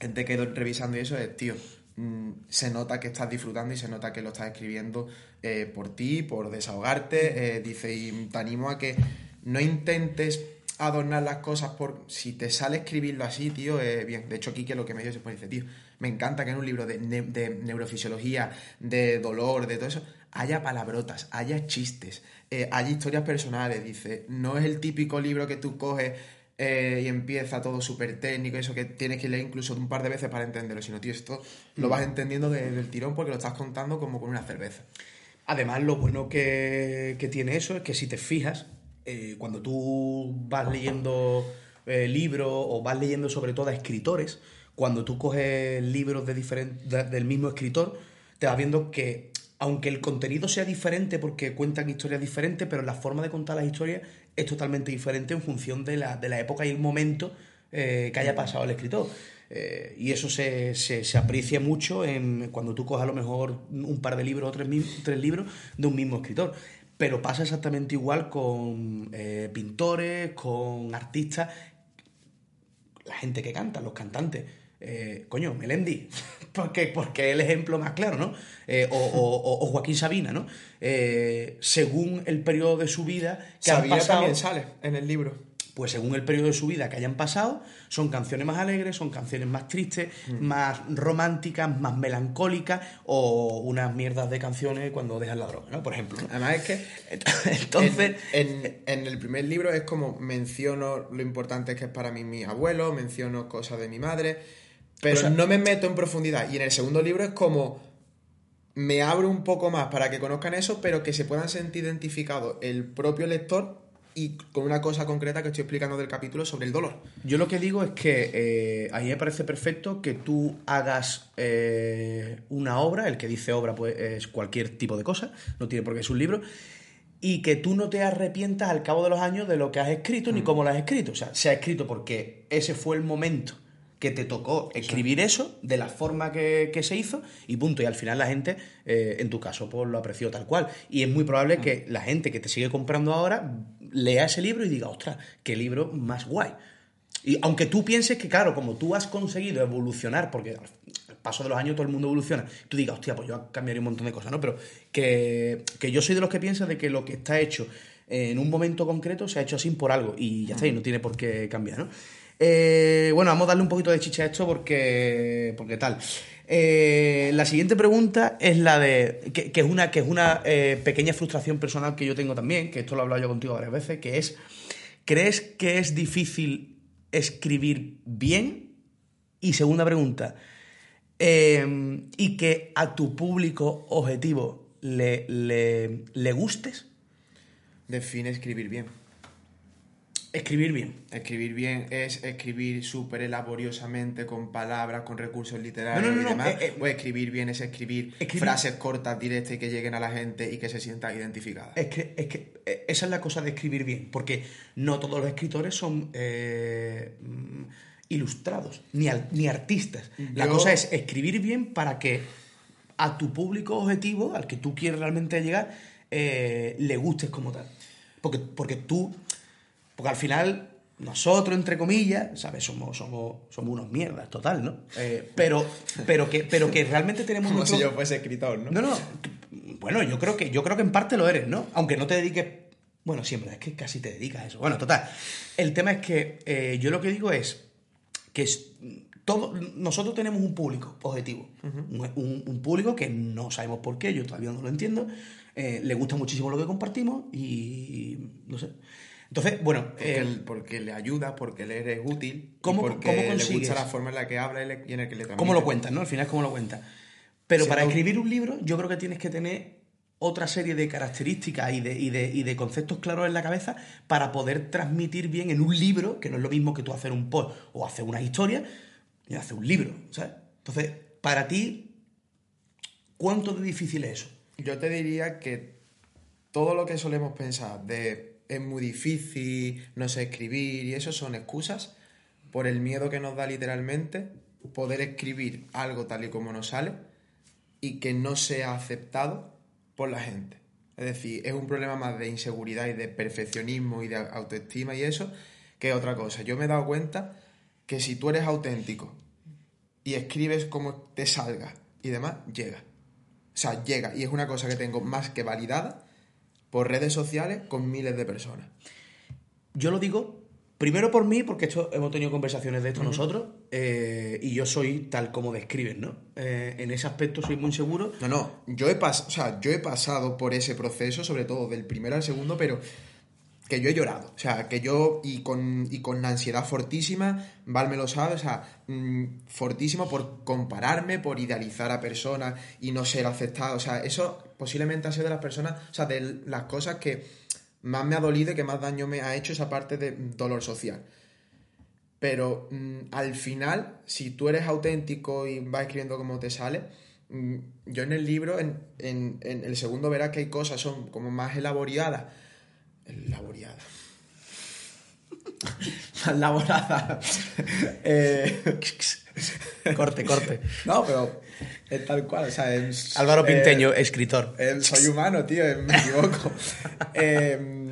gente que he revisando y eso es, tío, mm, se nota que estás disfrutando y se nota que lo estás escribiendo eh, por ti, por desahogarte. eh, dice, y te animo a que no intentes adornar las cosas por si te sale escribirlo así, tío, bien. De hecho, Kike lo que me dice, pues dice, tío, me encanta que en un libro de, ne- de neurofisiología, de dolor, de todo eso, haya palabrotas, haya chistes, eh, haya historias personales. Dice, no es el típico libro que tú coges eh, y empieza todo súper técnico, eso que tienes que leer incluso un par de veces para entenderlo, sino, tío, esto lo vas entendiendo de- del tirón porque lo estás contando como con una cerveza. Además, lo bueno que, que tiene eso es que si te fijas, eh, cuando tú vas leyendo libros o vas leyendo sobre todo a escritores, cuando tú coges libros de diferen- de- del mismo escritor, te vas viendo que aunque el contenido sea diferente porque cuentan historias diferentes, pero la forma de contar las historias es totalmente diferente en función de la, de la época y el momento eh, que haya pasado el escritor. Eh, y eso se, se- se aprecia mucho en, cuando tú coges a lo mejor un par de libros o tres, tres libros de un mismo escritor. Pero pasa exactamente igual con eh, pintores, con artistas, la gente que canta, los cantantes. Eh, coño, Melendi, porque, porque es el ejemplo más claro, ¿no? Eh, o, o- o- Joaquín Sabina, ¿no? Eh, según el periodo de su vida que han Sabina pasado, también sale en el libro. pues según el periodo de su vida que hayan pasado, son canciones más alegres, son canciones más tristes, más románticas, más melancólicas o unas mierdas de canciones cuando dejan la droga, ¿no? Por ejemplo. ¿no? Además es que Entonces, en, en- en el primer libro es como menciono lo importante que es para mí mi abuelo, menciono cosas de mi madre, pero O sea- no me meto en profundidad. Y en el segundo libro es como me abro un poco más para que conozcan eso, pero que se puedan sentir identificados el propio lector y con una cosa concreta que estoy explicando del capítulo sobre el dolor. Yo lo que digo es que eh, a mí me parece perfecto que tú hagas eh, una obra, el que dice obra pues es cualquier tipo de cosa, no tiene por qué ser un libro, y que tú no te arrepientas al cabo de los años de lo que has escrito ni cómo lo has escrito. O sea, se ha escrito porque ese fue el momento que te tocó escribir eso de la forma que, que se hizo y punto. Y al final la gente, eh, en tu caso, pues lo apreció tal cual. Y es muy probable que la gente que te sigue comprando ahora lea ese libro y diga, ostras, qué libro más guay. Y aunque tú pienses que, claro, como tú has conseguido evolucionar, porque al al paso de los años todo el mundo evoluciona, tú digas, hostia, pues yo cambiaría un montón de cosas, ¿no? Pero que, que yo soy de los que piensa de que lo que está hecho en un momento concreto se ha hecho así por algo y ya está, y no tiene por qué cambiar, ¿no? Eh, bueno, vamos a darle un poquito de chicha a esto porque, porque tal. Eh, la siguiente pregunta es la de. que, es una, que es una eh, pequeña frustración personal que yo tengo también, que esto lo he hablado yo contigo varias veces, que es. ¿Crees que es difícil escribir bien? Y segunda pregunta. ¿Y que a tu público objetivo le, le, le gustes? Define escribir bien. Escribir bien. Escribir bien es escribir súper laboriosamente, con palabras, con recursos literarios No, no, no, y demás. eh, eh, o escribir bien es escribir, Escribir- frases cortas, directas y que lleguen a la gente y que se sientan identificadas. Es que, es que eh, esa es la cosa de escribir bien, porque no todos los escritores son eh, mm, ilustrados, ni, al- ni artistas. La cosa es escribir bien para que a tu público objetivo, al que tú quieres realmente llegar, le gustes como tal. Porque, porque tú, porque al final nosotros, entre comillas, ¿sabes? Somos, somos, somos unos mierdas, total, ¿no? Eh, pero, pero, que, pero que realmente tenemos Como nuestro- si yo fuese escritor, ¿no? no, no. Bueno, yo creo que yo creo que en parte lo eres, ¿no? Aunque no te dediques. Bueno, siempre, es que casi te dedicas a eso. Bueno, total. El tema es que eh, yo lo que digo es que es- todo, nosotros tenemos un público objetivo. un, un- un público que no sabemos por qué, yo todavía no lo entiendo. eh, le gusta muchísimo lo que compartimos y. no sé. Entonces, bueno. Porque, eh, porque le ayuda, porque le eres útil, ¿Cómo- porque cómo le consigues? gusta la forma en la que habla y, le- en el que le transmite. ¿Cómo lo cuentas, no? Al final es cómo lo cuentas. Pero para escribir un libro, yo creo que tienes que tener otra serie de características y de, y de- y de conceptos claros en la cabeza para poder transmitir bien en un libro, que no es lo mismo que tú hacer un post o hacer una historia, y hacer un libro, ¿sabes? Entonces, para ti, ¿cuánto de difícil es eso? Yo te diría que todo lo que solemos pensar de es muy difícil, no sé escribir y eso son excusas por el miedo que nos da literalmente poder escribir algo tal y como nos sale y que no sea aceptado por la gente. Es decir, es un problema más de inseguridad y de perfeccionismo y de autoestima y eso que otra cosa. Yo me he dado cuenta que si tú eres auténtico y escribes como te salga y demás, llega. O sea, llega. Y es una cosa que tengo más que validada por redes sociales con miles de personas. Yo lo digo primero por mí, porque esto hemos tenido conversaciones de esto nosotros, eh, y yo soy tal como describen, ¿no? Eh, en ese aspecto soy muy seguro. No, no, yo he, pas o sea, yo he pasado por ese proceso, sobre todo del primero al segundo, pero que yo he llorado. O sea, que yo, y con, y con ansiedad fortísima, Val me sabe, o sea, mm, fortísimo por compararme, por idealizar a personas y no ser aceptado. O sea, eso posiblemente ha sido de las personas, o sea, de las cosas que más me ha dolido y que más daño me ha hecho esa parte de dolor social. Pero mm, al final, si tú eres auténtico y vas escribiendo como te sale, mm, yo en el libro, en, en- en el segundo verás que hay cosas son como más elaboradas. Elaboradas. más elaboradas. Eh, Corte, corte. no, pero es tal cual. O sea, es- Álvaro eh, Pinteño, escritor. eh, soy humano, tío, eh, me equivoco. Eh,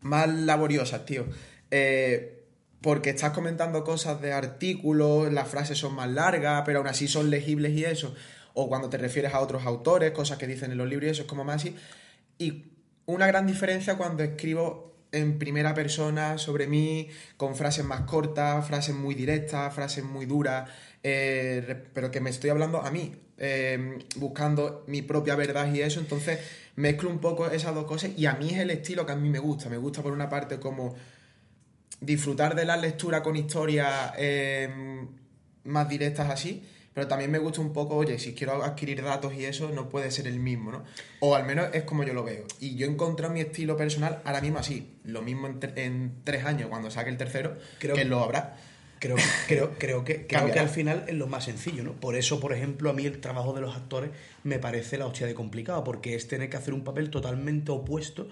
más laboriosas, tío. Eh, porque estás comentando cosas de artículos, las frases son más largas, pero aún así son legibles y eso. O cuando te refieres a otros autores, cosas que dicen en los libros y eso es como más así. Y una gran diferencia cuando escribo en primera persona sobre mí, con frases más cortas, frases muy directas, frases muy duras, eh, pero que me estoy hablando a mí, eh, buscando mi propia verdad y eso. Entonces mezclo un poco esas dos cosas y a mí es el estilo que a mí me gusta. Me gusta por una parte como disfrutar de la lectura con historias eh, más directas así, pero también me gusta un poco, oye, si quiero adquirir datos y eso, no puede ser el mismo, ¿no? O al menos es como yo lo veo. Y yo he encontrado mi estilo personal ahora mismo así, lo mismo en, tre- en tres años, cuando saque el tercero, Creo- que lo habrá. Creo, creo, creo, que, creo que al final es lo más sencillo, ¿no? Por eso, por ejemplo, a mí el trabajo de los actores me parece la hostia de complicado, porque es tener que hacer un papel totalmente opuesto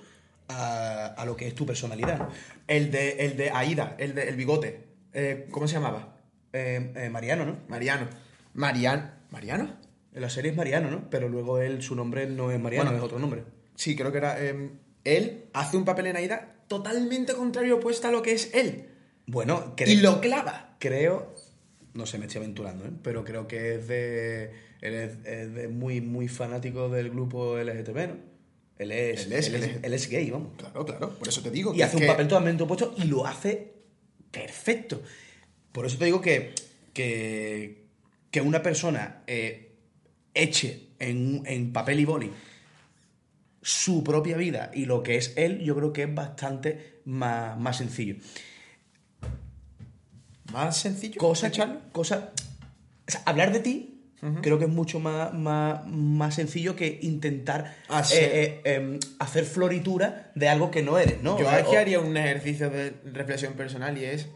a, a lo que es tu personalidad. ¿no? El de, el de Aida, el de el bigote, eh, ¿cómo se llamaba? Eh, eh, Mariano, ¿no? Mariano. Marian. ¿Mariano? En la serie es Mariano, ¿no? Pero luego él, su nombre no es Mariano, Bueno. es otro nombre. Sí, creo que era. eh, él hace un papel en Aida totalmente contrario opuesto a lo que es él. Bueno, Y creo, lo clava. creo, no sé, me estoy aventurando, ¿eh? Pero creo que es de, él es, es de muy, muy fanático del grupo LGTB, ¿no? Él es, Él es- él es, es- él es gay, vamos. Claro, claro, por eso te digo. Y hace un que- papel totalmente opuesto y lo hace perfecto. Por eso te digo que, que, que una persona eh, eche en, en papel y boli su propia vida y lo que es él, yo creo que es bastante más, más sencillo. Más sencillo. Cosa, echarlo. cosa, o sea, hablar de ti creo que es mucho más, más, más sencillo que intentar Ah, sí. eh, eh, em, hacer floritura de algo que no eres, ¿no? Yo aquí haría un ejercicio de reflexión personal y es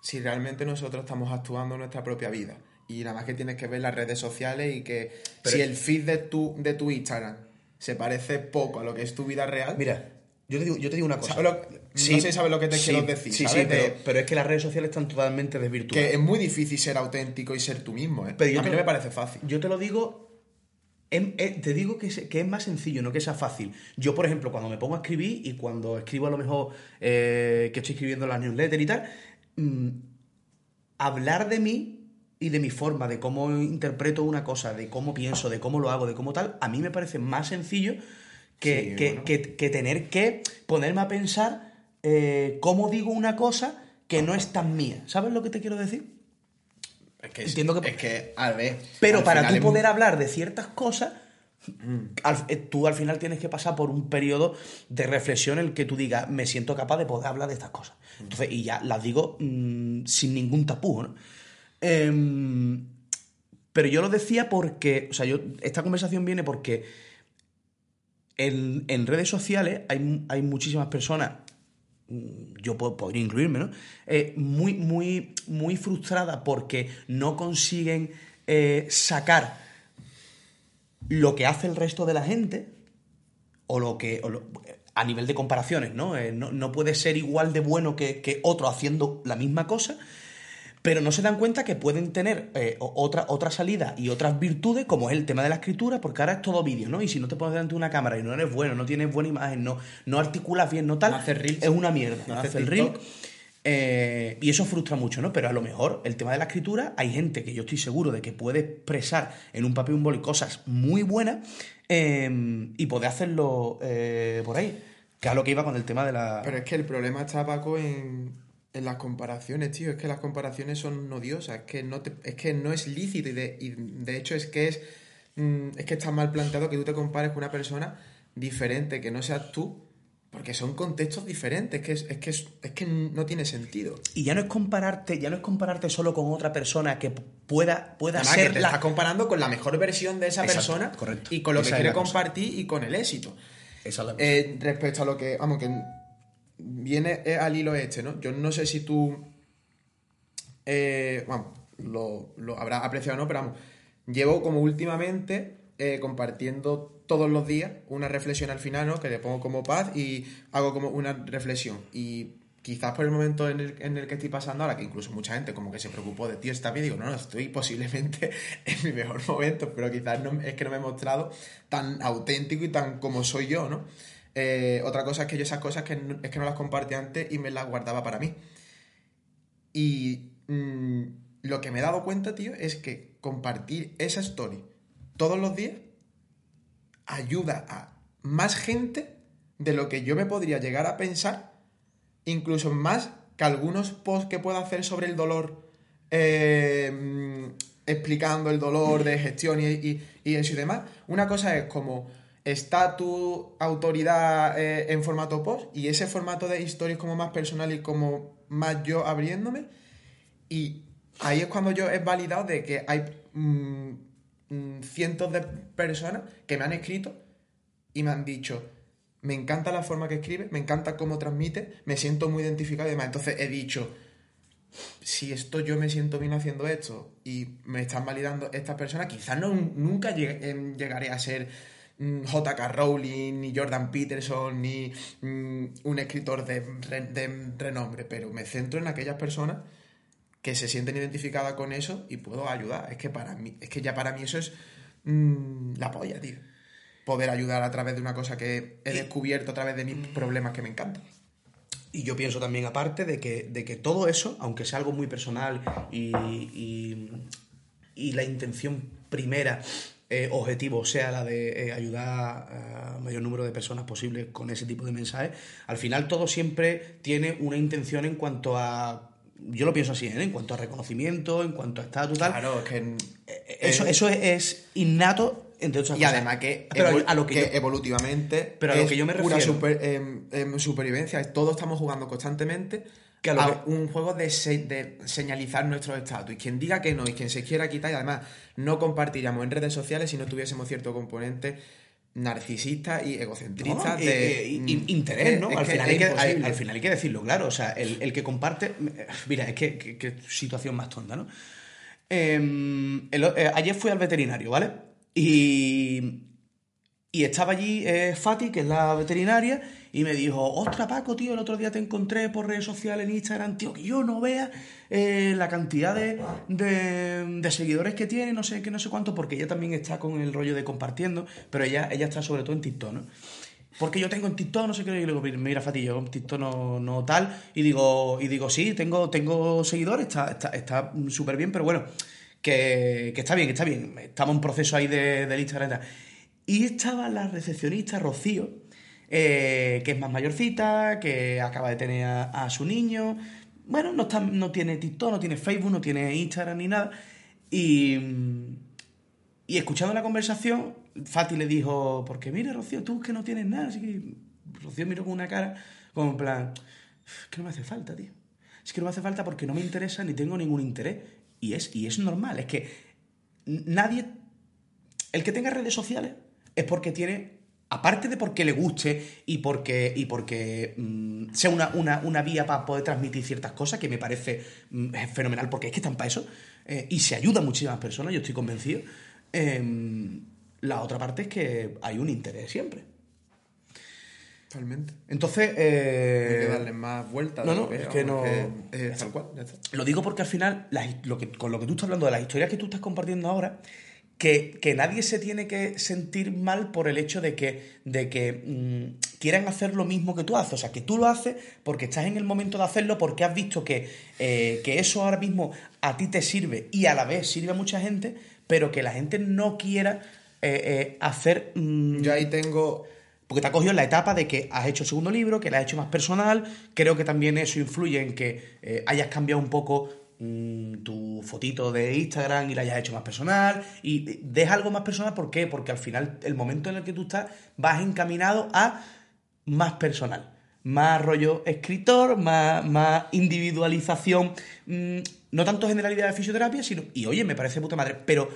si realmente nosotros estamos actuando nuestra propia vida. Y nada más que tienes que ver las redes sociales y que Pero si es- el feed de tu, de tu Instagram se parece poco a lo que es tu vida real. Mira, yo te digo, yo te digo una cosa. ¿sabes lo- no sé si sabes lo que te quiero decir, Sí, ¿sabes? sí, pero, es que las redes sociales están totalmente desvirtuadas. que es muy difícil ser auténtico y ser tú mismo, ¿eh? Pero yo a mí no me parece fácil. Yo te lo digo, te digo que, se- que es más sencillo, no que sea fácil. Yo, por ejemplo, cuando me pongo a escribir y cuando escribo a lo mejor eh, que estoy escribiendo las newsletters y tal, mm, hablar de mí y de mi forma, de cómo interpreto una cosa, de cómo pienso, de cómo lo hago, de cómo tal, a mí me parece más sencillo que, Sí, que- bueno. que- que tener que ponerme a pensar eh, cómo digo una cosa que no es tan mía. ¿Sabes lo que te quiero decir? Es que, Entiendo que- es que, a ver. Pero al para tú es- poder hablar de ciertas cosas, al- eh, tú al final tienes que pasar por un periodo de reflexión en el que tú digas, me siento capaz de poder hablar de estas cosas. Entonces, y ya las digo mm, sin ningún tapujo, ¿no? Em, pero yo lo decía porque, o sea, yo, esta conversación viene porque en, en redes sociales hay, hay muchísimas personas mm, yo po- podría incluirme, ¿no? Eh, muy, muy, muy frustrada porque no consiguen eh, sacar lo que hace el resto de la gente o lo que a nivel de comparaciones, ¿no? Eh, no, no puede ser igual de bueno que, que otro haciendo la misma cosa, pero no se dan cuenta que pueden tener eh, otra, otra salida y otras virtudes, como es el tema de la escritura, porque ahora es todo vídeo, ¿no? Y si no te pones delante de una cámara y no eres bueno, no tienes buena imagen, no, no articulas bien, no tal, No haces reels. es una mierda. No No haces el reel. Eh, y eso frustra mucho, ¿no? Pero a lo mejor el tema de la escritura, hay gente que yo estoy seguro de que puede expresar en un papel y un boli cosas muy buenas eh, y puede hacerlo eh, por ahí. Que es a lo que iba con el tema de la. Pero es que el problema está, Paco, en las comparaciones, tío. Es que las comparaciones son odiosas. Es que no, te- es, que no es lícito. Y de, y de hecho es que es, mm, es que está mal planteado que tú te compares con una persona diferente, que no seas tú. Porque son contextos diferentes. Es que, es, es que, es, es que no tiene sentido. Y ya no es compararte, ya no es compararte solo con otra persona que pueda, pueda Además, que ser te la. estás comparando con la mejor versión de esa Exacto, persona correcto. y con lo Esa que quiere compartir y con el éxito. Esa es la cosa. Eh, respecto a lo que, vamos, que viene eh, al hilo este, ¿no? Yo no sé si tú, eh, lo, lo habrás apreciado o no, pero vamos, llevo como últimamente eh, compartiendo todos los días una reflexión al final, ¿no? Que le pongo como paz y hago como una reflexión. Y quizás por el momento en el, en el que estoy pasando ahora, que incluso mucha gente como que se preocupó de tío, está bien, digo, no, no, estoy posiblemente en mi mejor momento, pero quizás no, es que no me he mostrado tan auténtico y tan como soy yo, ¿no? Eh, otra cosa es que yo esas cosas que no- es que no las compartí antes y me las guardaba para mí. Y mm, lo que me he dado cuenta, tío, es que compartir esa story todos los días ayuda a más gente de lo que yo me podría llegar a pensar, incluso más que algunos posts que pueda hacer sobre el dolor, eh, mm, explicando el dolor de gestión y- y eso y demás. Una cosa es como está tu autoridad eh, en formato post y ese formato de stories como más personal y como más yo abriéndome y ahí es cuando yo he validado de que hay mm, mm, cientos de personas que me han escrito y me han dicho, me encanta la forma que escribe, me encanta cómo transmite, me siento muy identificado y demás. Entonces he dicho, si esto yo me siento bien haciendo esto y me están validando estas personas, quizás no, nunca em, llegaré a ser J.K. Rowling, ni Jordan Peterson, ni mm, un escritor de, de renombre, pero me centro en aquellas personas que se sienten identificadas con eso y puedo ayudar. Es que para mí, es que ya para mí eso es mm, la polla, tío. Poder ayudar a través de una cosa que he descubierto a través de mis problemas que me encantan. Y yo pienso también, aparte, de que, de que todo eso, aunque sea algo muy personal y, y- y la intención primera, eh, objetivo, sea la de eh, ayudar a mayor número de personas posible con ese tipo de mensajes, al final todo siempre tiene una intención en cuanto a. Yo lo pienso así, ¿eh? en cuanto a reconocimiento, en cuanto a estatus, tal. Claro, es que... Eh, Eso, eh, eso es, es innato, entre otras Y cosas. además que, Pero a lo que, que yo- evolutivamente Pero a lo es que yo me refiero. super- em, em, supervivencia. Todos estamos jugando constantemente Que a lo a que- un juego de, se- de señalizar nuestro estatus. Y quien diga que no y quien se quiera quitar, y además no compartiríamos en redes sociales si no tuviésemos cierto componente narcisista y egocentrista No, de eh, eh, mm, in- interés, ¿no? Al final, hay que, hay- imposible. al final hay que decirlo, claro. O sea, el, el que comparte. Mira, es que, que- que situación más tonta, ¿no? Eh, el- eh, ayer fui al veterinario, ¿vale? Y. Y estaba allí eh, Fati, que es la veterinaria, y me dijo, ostras Paco, tío, el otro día te encontré por redes sociales en Instagram, tío, que yo no vea eh, la cantidad de, de- seguidores que tiene, no sé qué, no sé cuánto, porque ella también está con el rollo de compartiendo, pero ella, ella está sobre todo en TikTok, ¿no? Porque yo tengo en TikTok, no sé qué, y le digo, mira Fati, yo en TikTok no, no tal, y digo, y digo, sí, tengo, tengo seguidores, está está- está súper bien, pero bueno, que, que está bien, que está bien, estamos en proceso ahí de, del Instagram tal. Y estaba la recepcionista Rocío, eh, que es más mayorcita, que acaba de tener a, su niño. Bueno, no, está, no tiene TikTok, no tiene Facebook, no tiene Instagram ni nada. Y, y escuchando la conversación, Fati le dijo, porque mire, Rocío, tú que no tienes nada. Así que Rocío miró con una cara como en plan, es que no me hace falta, tío. Es que no me hace falta porque no me interesa ni tengo ningún interés. Y es, y es normal, es que nadie el que tenga redes sociales es porque tiene, aparte de porque le guste y porque, y porque mm, sea una, una- una vía para poder transmitir ciertas cosas, que me parece mm, fenomenal, porque es que están para eso, eh, y se ayuda a muchísimas personas, yo estoy convencido. em, la otra parte es que hay un interés siempre. Totalmente. Entonces, Hay eh, que darle más vueltas. no, no, es que no- es tal cual, ya está. Lo digo porque al final, las lo que, con lo que tú estás hablando de las historias que tú estás compartiendo ahora, que, que nadie se tiene que sentir mal por el hecho de que, de que mm, quieran hacer lo mismo que tú haces. O sea, que tú lo haces porque estás en el momento de hacerlo, porque has visto que, eh, que eso ahora mismo a ti te sirve y a la vez sirve a mucha gente, pero que la gente no quiera eh, eh, hacer... mm, Yo ahí tengo porque te ha cogido en la etapa de que has hecho el segundo libro, que lo has hecho más personal. Creo que también eso influye en que hayas cambiado un poco mm, tu fotito de Instagram y la hayas hecho más personal. Y deja algo más personal, ¿por qué? Porque al final, el momento en el que tú estás, vas encaminado a más personal. Más rollo escritor, más, más individualización. mm, no tanto generalidad de fisioterapia, sino. Y oye, me parece puta madre. Pero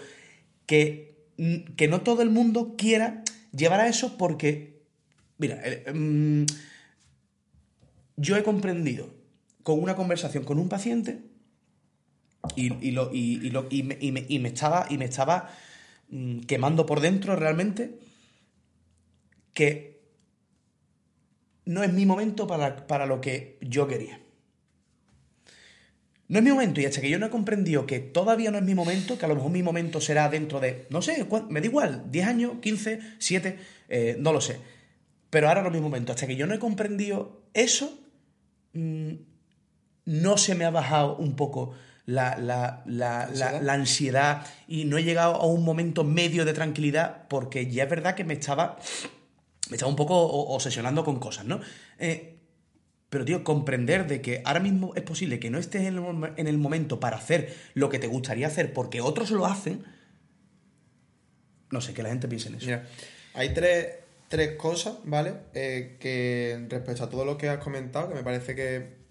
que, mm, que no todo el mundo quiera llevar a eso porque Mira, yo he comprendido con una conversación con un paciente y, y lo- y- y lo- y me, y me- y me estaba, y me estaba mm, quemando por dentro realmente que no es mi momento para, para lo que yo quería. No es mi momento y hasta que yo no he comprendido que todavía no es mi momento, que a lo mejor mi momento será dentro de, no sé, me da igual, 10 años, 15, 7, eh, no lo sé. Pero ahora no es mi momento. Hasta que yo no he comprendido eso, mm, no se me ha bajado un poco la, la- la- ¿Ansiedad? la ansiedad y no he llegado a un momento medio de tranquilidad porque ya es verdad que me estaba, me estaba un poco obsesionando con cosas, ¿no? Eh, pero, tío, comprender de que ahora mismo es posible que no estés en el, mom- en el momento para hacer lo que te gustaría hacer porque otros lo hacen, no sé, que la gente piense en eso. Mira, hay tres, tres cosas, ¿vale? Eh, que respecto a todo lo que has comentado, que me parece que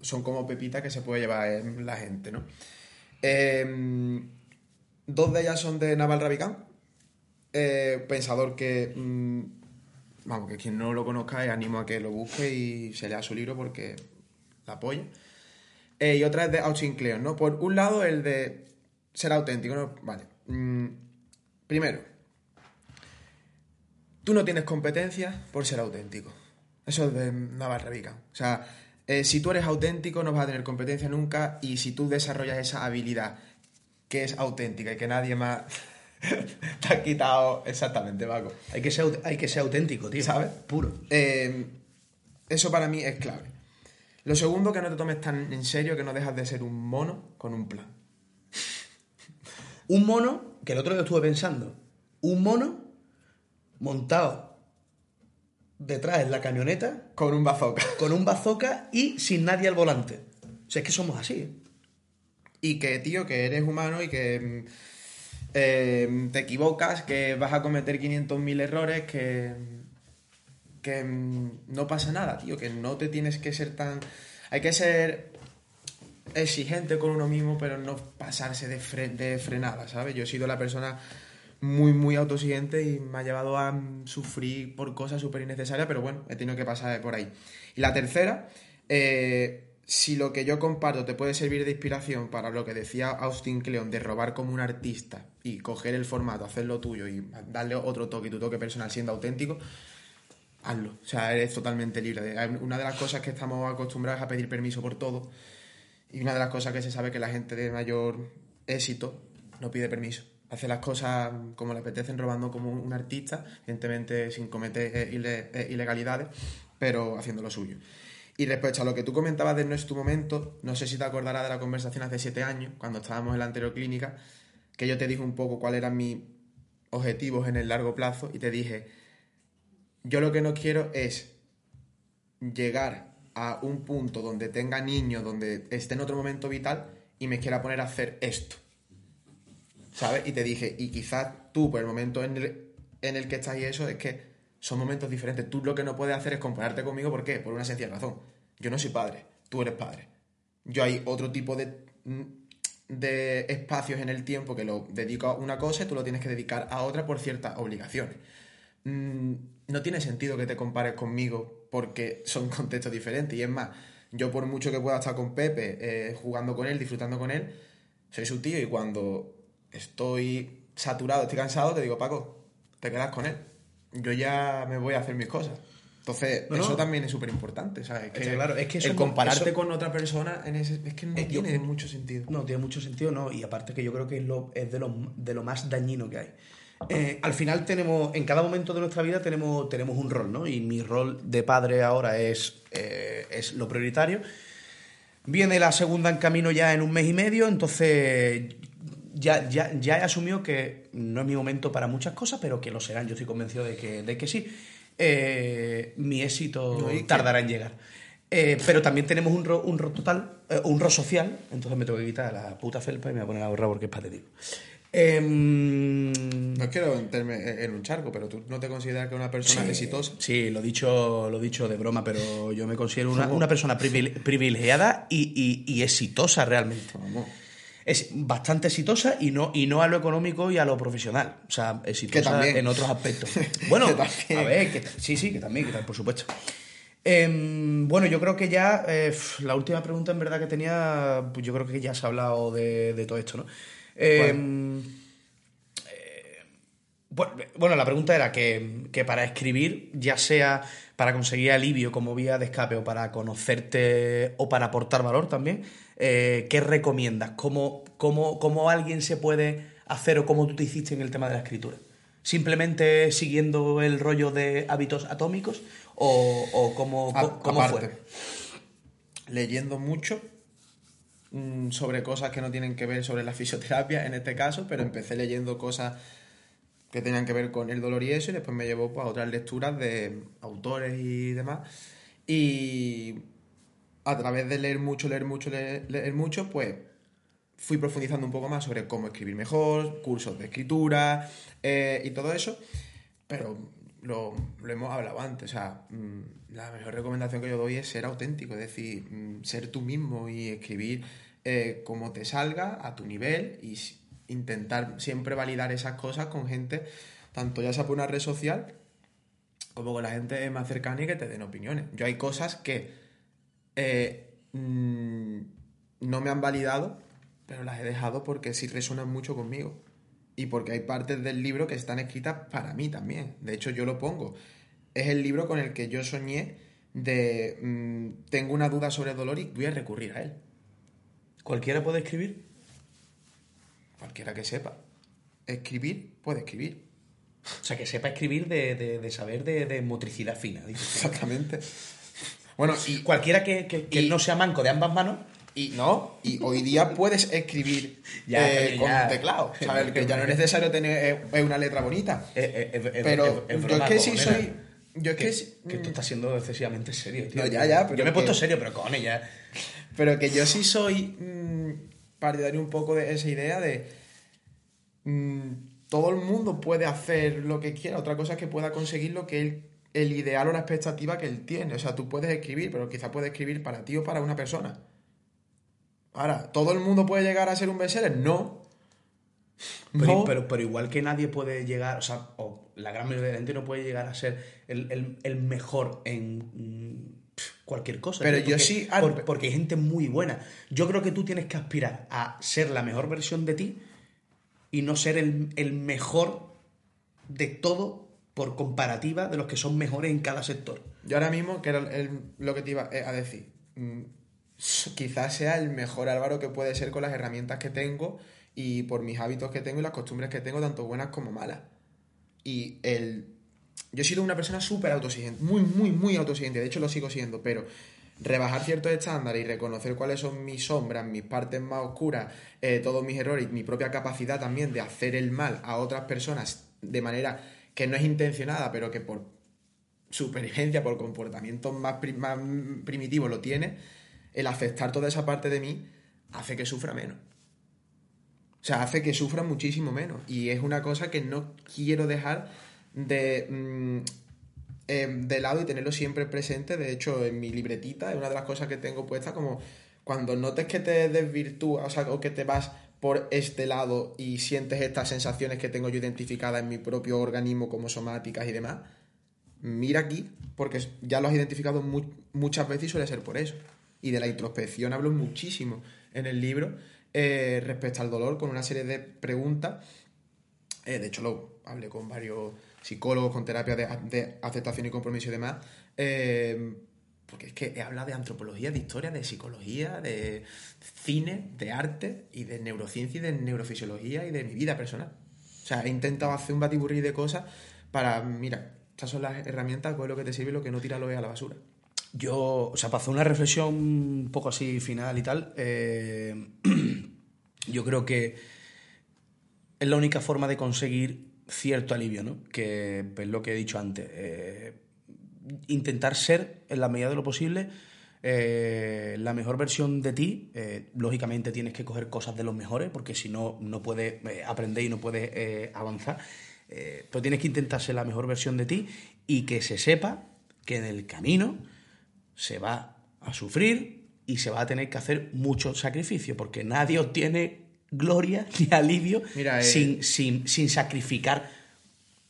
son como pepitas que se puede llevar en la gente, ¿no? Eh, dos de ellas son de Naval Ravikant, eh, pensador que, mm, vamos, que quien no lo conozca, eh, animo a que lo busque y se lea su libro porque la apoya. Eh, y otra es de Austin Kleon, ¿no? Por un lado, el de ser auténtico, ¿no? Vale. Mm, primero, tú no tienes competencia por ser auténtico. Eso es de Naval Ravikant. O sea, eh, si tú eres auténtico no vas a tener competencia nunca y si tú desarrollas esa habilidad que es auténtica y que nadie más te ha quitado exactamente, Paco. Hay que ser, hay que ser auténtico, tío. ¿Sabes? Puro. Eh, eso para mí es clave. Lo segundo, que no te tomes tan en serio que no dejas de ser un mono con un plan. Un mono, que el otro día estuve pensando, un mono montado detrás en la camioneta Con un bazooka. con un bazooka y sin nadie al volante. O sea, es que somos así. ¿eh? Y que, tío, que eres humano y que mm, eh, te equivocas, que vas a cometer 500.000 errores, que, que mm, no pasa nada, tío, que no te tienes que ser tan... Hay que ser exigente con uno mismo, pero no pasarse de, fre- de frenada, ¿sabes? Yo he sido la persona muy, muy autoexigente y me ha llevado a sufrir por cosas súper innecesarias, pero bueno, he tenido que pasar por ahí. Y la tercera, eh, si lo que yo comparto te puede servir de inspiración para lo que decía Austin Kleon de robar como un artista y coger el formato, hacerlo tuyo y darle otro toque y tu toque personal siendo auténtico, hazlo. O sea, eres totalmente libre. Una de las cosas que estamos acostumbrados es a pedir permiso por todo y una de las cosas que se sabe que la gente de mayor éxito no pide permiso. Hace las cosas como le apetecen, robando como un artista, evidentemente sin cometer eh, ile- ilegalidades, pero haciendo lo suyo. Y respecto a lo que tú comentabas de no es tu momento, no sé si te acordarás de la conversación hace siete años, cuando estábamos en la anterior clínica, que yo te dije un poco cuáles eran mis objetivos en el largo plazo y te dije, yo lo que no quiero es llegar a un punto donde tenga niños, donde esté en otro momento vital y me quiera poner a hacer esto. ¿Sabes? Y te dije, y quizás tú, por el momento en el, en el que estás y eso, es que son momentos diferentes. Tú lo que no puedes hacer es compararte conmigo, ¿por qué? Por una sencilla razón. Yo no soy padre, tú eres padre. Yo hay otro tipo de, de espacios en el tiempo que lo dedico a una cosa y tú lo tienes que dedicar a otra por ciertas obligaciones. Mm, no tiene sentido que te compares conmigo porque son contextos diferentes. Y es más, yo por mucho que pueda estar con Pepe, eh, jugando con él, disfrutando con él, soy su tío y cuando estoy saturado, estoy cansado, te digo, Paco, te quedas con él. Yo ya me voy a hacer mis cosas. Entonces, No, no. eso también es súper importante, ¿sabes? Está claro, es que el compararte eso- con otra persona en ese, es que no Eh, yo- tiene mucho sentido. No, tiene mucho sentido, ¿no? Y aparte que yo creo que es, lo, es de, lo, de lo más dañino que hay. Eh, al final tenemos, en cada momento de nuestra vida tenemos, tenemos un rol, ¿no? Y mi rol de padre ahora es, eh, es lo prioritario. Viene la segunda en camino ya en un mes y medio, entonces ya, ya, ya he asumido que no es mi momento para muchas cosas, pero que lo serán. Yo estoy convencido de que, de que sí. Eh, mi éxito tardará en llegar. Eh, pero también tenemos un rol, un rol total, eh, un rol social, entonces me tengo que quitar la puta felpa y me voy a poner a ahorrar porque es patético. Em, No quiero meterme en un charco, pero tú no te consideras que una persona Sí, exitosa. Sí, lo he dicho, lo dicho de broma, pero yo me considero una, una persona privile- privilegiada y, y- y exitosa realmente. Vamos. Es bastante exitosa y no, y no a lo económico y a lo profesional. O sea, exitosa también. en otros aspectos. Bueno, a ver, que, sí, sí, que también, que tal, por supuesto. Em, bueno, yo creo que ya eh, la última pregunta en verdad que tenía, pues yo creo que ya se ha hablado de, de todo esto, ¿no? Em, bueno, bueno, la pregunta era que, que para escribir, ya sea para conseguir alivio como vía de escape o para conocerte o para aportar valor también, eh, ¿qué recomiendas? ¿Cómo, cómo, cómo alguien se puede hacer o cómo tú te hiciste en el tema de la escritura? ¿Simplemente siguiendo el rollo de hábitos atómicos o, o cómo, A- cómo aparte, fue? Leyendo mucho mm, sobre cosas que no tienen que ver sobre la fisioterapia en este caso, pero empecé leyendo cosas que tenían que ver con el dolor y eso, y después me llevó pues, a otras lecturas de autores y demás. Y a través de leer mucho, leer mucho, leer, mucho, pues fui profundizando un poco más sobre cómo escribir mejor, cursos de escritura eh, y todo eso, pero lo, hemos hablado antes, o sea, mm, la mejor recomendación que yo doy es ser auténtico, es decir, mm, ser tú mismo y escribir eh, como te salga, a tu nivel, y intentar siempre validar esas cosas con gente, tanto ya sea por una red social, como con la gente más cercana y que te den opiniones. Yo hay cosas que eh, mm, no me han validado, pero las he dejado porque sí resuenan mucho conmigo. Y porque hay partes del libro que están escritas para mí también. De hecho, yo lo pongo. Es el libro con el que yo soñé de mm, tengo una duda sobre el dolor y voy a recurrir a él. ¿Cualquiera puede escribir? Cualquiera que sepa. Escribir, puede escribir. O sea, que sepa escribir de, de- de saber de, de motricidad fina. dices. Exactamente. Bueno, y Cualquiera que, que- que Y- no sea manco de ambas manos Y no, y hoy día puedes escribir Ya, eh, con ya. un teclado. ¿sabes? Que ya no es necesario tener eh, una letra bonita. Eh, Pero yo es que sí soy. Yo es que, Que, que esto está siendo excesivamente serio, tío. No, ya, ya, pero Yo me he puesto serio, pero con ella. Pero que yo sí soy mm, partidario un poco de esa idea de. mm, todo el mundo puede hacer lo que quiera. Otra cosa es que pueda conseguir lo que él. El ideal o la expectativa que él tiene. O sea, tú puedes escribir, pero quizá puedes escribir para ti o para una persona. Ahora, ¿todo el mundo puede llegar a ser un bestseller? No. Pero, No. pero, pero igual que nadie puede llegar, o sea, o la gran mayoría de la gente no puede llegar a ser el, el- el mejor en mm, cualquier cosa. Pero yo sí- ah, por- porque hay gente muy buena. Yo creo que tú tienes que aspirar a ser la mejor versión de ti y no ser el, el mejor de todo por comparativa de los que son mejores en cada sector. Yo ahora mismo, que era el- lo que te iba eh, a decir, mm, quizás sea el mejor Álvaro que puede ser con las herramientas que tengo y por mis hábitos que tengo y las costumbres que tengo, tanto buenas como malas. Y el... Yo he sido una persona súper autoexigente, muy, muy, muy autoexigente, de hecho lo sigo siendo, pero rebajar ciertos estándares y reconocer cuáles son mis sombras, mis partes más oscuras, eh, todos mis errores y mi propia capacidad también de hacer el mal a otras personas de manera que no es intencionada, pero que por supervivencia, por comportamientos más, pri- más primitivos lo tiene, el aceptar toda esa parte de mí hace que sufra menos. O sea, hace que sufra muchísimo menos. Y es una cosa que no quiero dejar de, mm, eh, de lado y tenerlo siempre presente. De hecho, en mi libretita es una de las cosas que tengo puesta como cuando notes que te desvirtúas, o sea, o que te vas por este lado y sientes estas sensaciones que tengo yo identificadas en mi propio organismo como somáticas y demás, mira aquí, porque ya lo has identificado mu- muchas veces y suele ser por eso. Y de la introspección hablo muchísimo en el libro eh, respecto al dolor con una serie de preguntas. Eh, de hecho, lo hablé con varios psicólogos con terapia de, de aceptación y compromiso y demás, eh, porque es que he hablado de antropología, de historia, de psicología, de cine, de arte y de neurociencia y de neurofisiología y de mi vida personal. O sea, he intentado hacer un batiburrí de cosas para, mira, estas son las herramientas, coge lo que te sirve lo que no tira lo a la basura. Yo, o sea, para hacer una reflexión un poco así final y tal, eh, yo creo que es la única forma de conseguir cierto alivio, ¿no? Que es lo que he dicho antes. eh, intentar ser, en la medida de lo posible, eh, la mejor versión de ti. Eh, lógicamente tienes que coger cosas de los mejores, porque si no, no puedes eh, aprender y no puedes avanzar. Pero tienes que intentar ser la mejor versión de ti y que se sepa que en el camino se va a sufrir y se va a tener que hacer mucho sacrificio, porque nadie obtiene gloria ni alivio Mira, sin, sin, sin sacrificar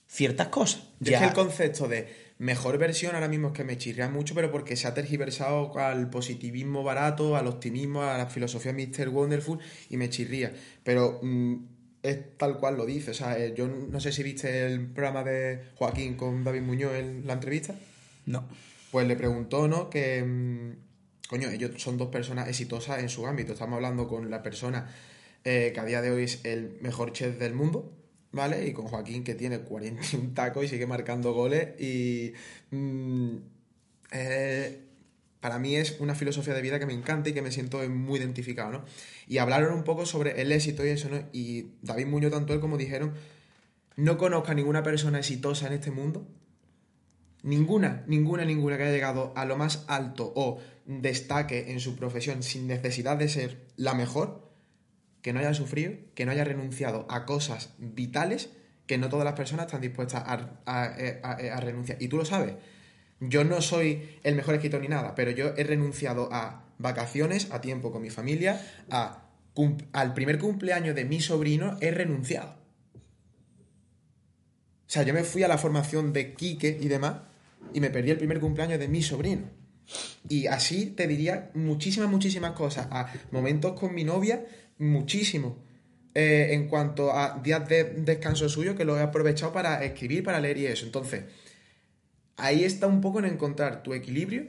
ciertas cosas. Es el concepto de mejor versión ahora mismo es que me chirrea mucho, pero porque se ha tergiversado al positivismo barato, al optimismo, a la filosofía Mr. Wonderful y me chirría. Pero mm, es tal cual lo dice. O sea, eh, yo no sé si viste el programa de Joaquín con David Muñoz en la entrevista. No. Pues le preguntó, ¿no? Que, mm, coño, ellos son dos personas exitosas en su ámbito. Estamos hablando con la persona eh, que a día de hoy es el mejor chef del mundo, ¿vale? Y con Joaquín que tiene 41 tacos y sigue marcando goles. Y mm, eh, para mí es una filosofía de vida que me encanta y que me siento muy identificado, ¿no? Y hablaron un poco sobre el éxito y eso, ¿no? Y David Muñoz, tanto él como dijeron, no conozco a ninguna persona exitosa en este mundo Ninguna, ninguna, ninguna que haya llegado a lo más alto o destaque en su profesión sin necesidad de ser la mejor, que no haya sufrido, que no haya renunciado a cosas vitales que no todas las personas están dispuestas a, renunciar. Y tú lo sabes. Yo no soy el mejor escritor ni nada, pero yo he renunciado a vacaciones, a tiempo con mi familia, a al primer cumpleaños de mi sobrino, he renunciado. O sea, yo me fui a la formación de Quique y demás y me perdí el primer cumpleaños de mi sobrino. Y así te diría muchísimas, muchísimas cosas. A momentos con mi novia, muchísimo. Eh, en cuanto a días de descanso suyo que lo he aprovechado para escribir, para leer y eso. Entonces, ahí está un poco en encontrar tu equilibrio,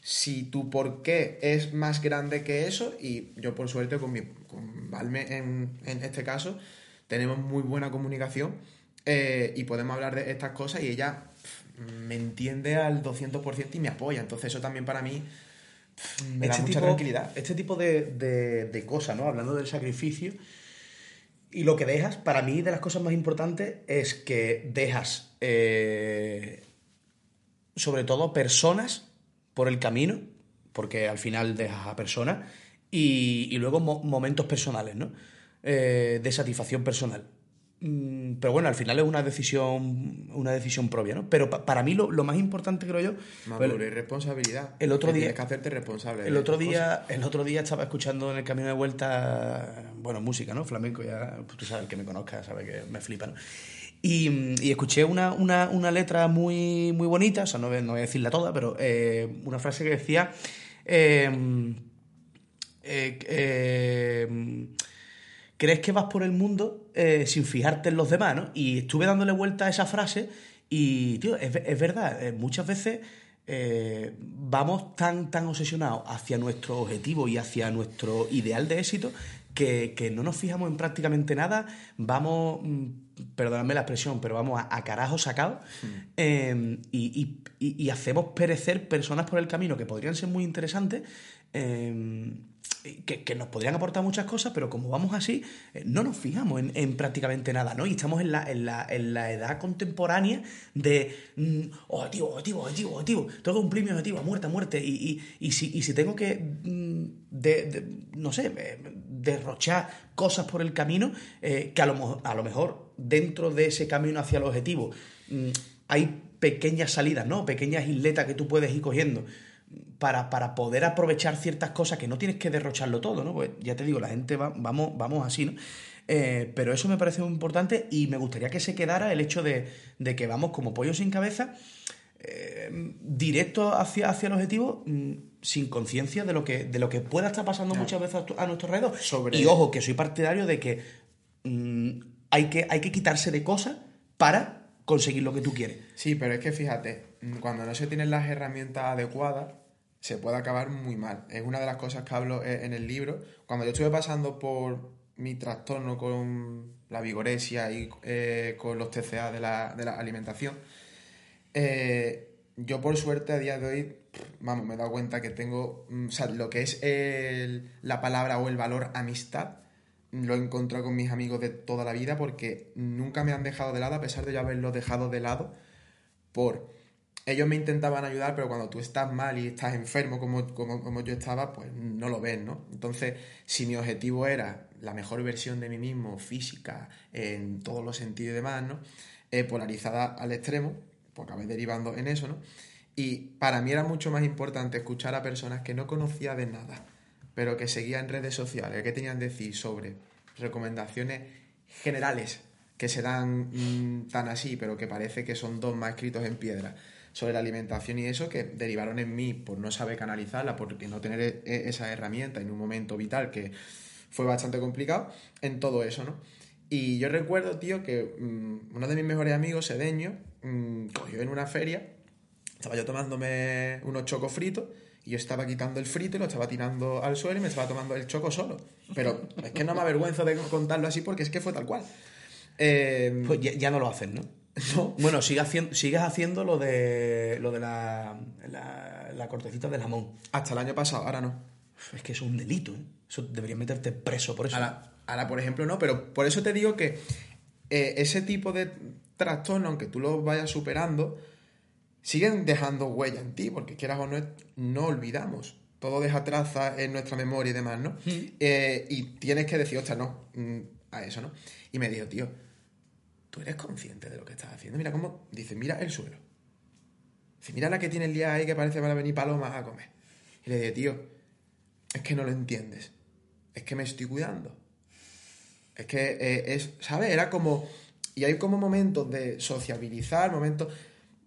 si tu por qué es más grande que eso, y yo por suerte con, mi, con Valme en, este caso tenemos muy buena comunicación eh, y podemos hablar de estas cosas y ella me entiende al 200% y me apoya, entonces eso también para mí me da mucha tipo, tranquilidad. Este tipo de, de- de cosas, ¿no? Hablando del sacrificio. Y lo que dejas, para mí, de las cosas más importantes es que dejas, eh, sobre todo, personas por el camino, porque al final dejas a personas, y, y luego mo- momentos personales, ¿no? Eh, de satisfacción personal. Mm, Pero bueno, al final es una decisión, una decisión propia, ¿no? Pero pa- para mí lo, lo más importante, creo yo, Maduro y responsabilidad. el otro día- Tienes que hacerte responsable. el otro cosas. día, el otro día estaba escuchando en el camino de vuelta, bueno, música, ¿no? Flamenco, ya, pues tú sabes, el que me conozca sabe que me flipa, ¿no? Y, y escuché una, una, una letra muy, muy bonita, o sea, no voy, no voy a decirla toda, pero eh, una frase que decía, eh, eh, eh, crees que vas por el mundo eh, sin fijarte en los demás, ¿no? Y estuve dándole vuelta a esa frase y, tío, es, es verdad, eh, muchas veces eh, vamos tan, tan obsesionados hacia nuestro objetivo y hacia nuestro ideal de éxito que, que no nos fijamos en prácticamente nada, vamos, mm, perdóname la expresión, pero vamos a, a carajo sacados eh, y, y- y- y hacemos perecer personas por el camino que podrían ser muy interesantes. eh, que, nos podrían aportar muchas cosas, pero como vamos así, eh, no nos fijamos en, en prácticamente nada, ¿no? Y estamos en la, en la, en la edad contemporánea de mm, objetivo, objetivo, objetivo, objetivo. Tengo que cumplir mi objetivo, muerte, muerte. Y, y, y si, y si tengo que, mm, de- no sé, eh, derrochar cosas por el camino, eh, que a lo, a lo mejor dentro de ese camino hacia el objetivo mm, hay pequeñas salidas, ¿no? Pequeñas isletas que tú puedes ir cogiendo para, para poder aprovechar ciertas cosas que no tienes que derrocharlo todo, ¿no? Pues ya te digo, la gente va, vamos, vamos así, ¿no? Eh, pero eso me parece muy importante y me gustaría que se quedara el hecho de, de que vamos como pollo sin cabeza, eh, directo hacia, hacia el objetivo, mm, sin conciencia de lo que de lo que pueda estar pasando muchas veces a, nuestro alrededor. Sobre- Y ojo, que soy partidario de que mm, hay, que hay que quitarse de cosas para conseguir lo que tú quieres. Sí, pero es que fíjate, mm, cuando no se tienen las herramientas adecuadas, se puede acabar muy mal. Es una de las cosas que hablo eh, en el libro. Cuando yo estuve pasando por mi trastorno con la vigoresia y eh, con los TCA de la, de la alimentación, eh, yo por suerte a día de hoy, vamos, me he dado cuenta que tengo, mm, o sea, lo que es la palabra o el valor amistad, lo he encontrado con mis amigos de toda la vida porque nunca me han dejado de lado, a pesar de yo haberlo dejado de lado, por ellos me intentaban ayudar, pero cuando tú estás mal y estás enfermo como, como, como yo estaba, pues no lo ves, ¿no? Entonces, si mi objetivo era la mejor versión de mí mismo, física, en todos los sentidos y demás, ¿no? Eh, polarizada al extremo, pues acabé derivando en eso, ¿no? Y para mí era mucho más importante escuchar a personas que no conocía de nada, pero que seguía en redes sociales, que tenían que decir sobre recomendaciones generales que se dan mm, tan así, pero que parece que son dogmas escritos en piedra sobre la alimentación y eso, que derivaron en mí por no saber canalizarla, por no tener e- e- esa herramienta en un momento vital que fue bastante complicado, en todo eso, ¿no? Y yo recuerdo, tío, que mm, uno de mis mejores amigos, Sedeño, mm, cogió en una feria, estaba yo tomándome unos chocos fritos, y yo estaba quitando el frito y lo estaba tirando al suelo y me estaba tomando el choco solo. Pero es que no me avergüenzo de contarlo así porque es que fue tal cual. Eh, Pues ya, ya no lo hacen, ¿no? No, Bueno, sigue haciendo, sigues haciendo lo de lo de la, la, la cortecita del jamón. hasta el año pasado, ahora no. Es que eso es un delito, ¿eh? Eso deberías meterte preso por eso. Ahora, ahora, por ejemplo, no, pero por eso te digo que eh, ese tipo de trastorno, aunque tú lo vayas superando, siguen dejando huella en ti, porque quieras o no, no olvidamos. Todo deja traza en nuestra memoria y demás, ¿no? Eh, y tienes que decir, ostras, no, mm, a eso, ¿no? Y me dijo, tío, ¿tú eres consciente de lo que estás haciendo? Mira cómo, dice, mira el suelo. Dice, mira la que tiene el día ahí que parece para venir palomas a comer. Y le dije, tío, es que no lo entiendes. Es que me estoy cuidando. Es que eh, es, ¿sabes? Era como. Y hay como momentos de sociabilizar, momentos.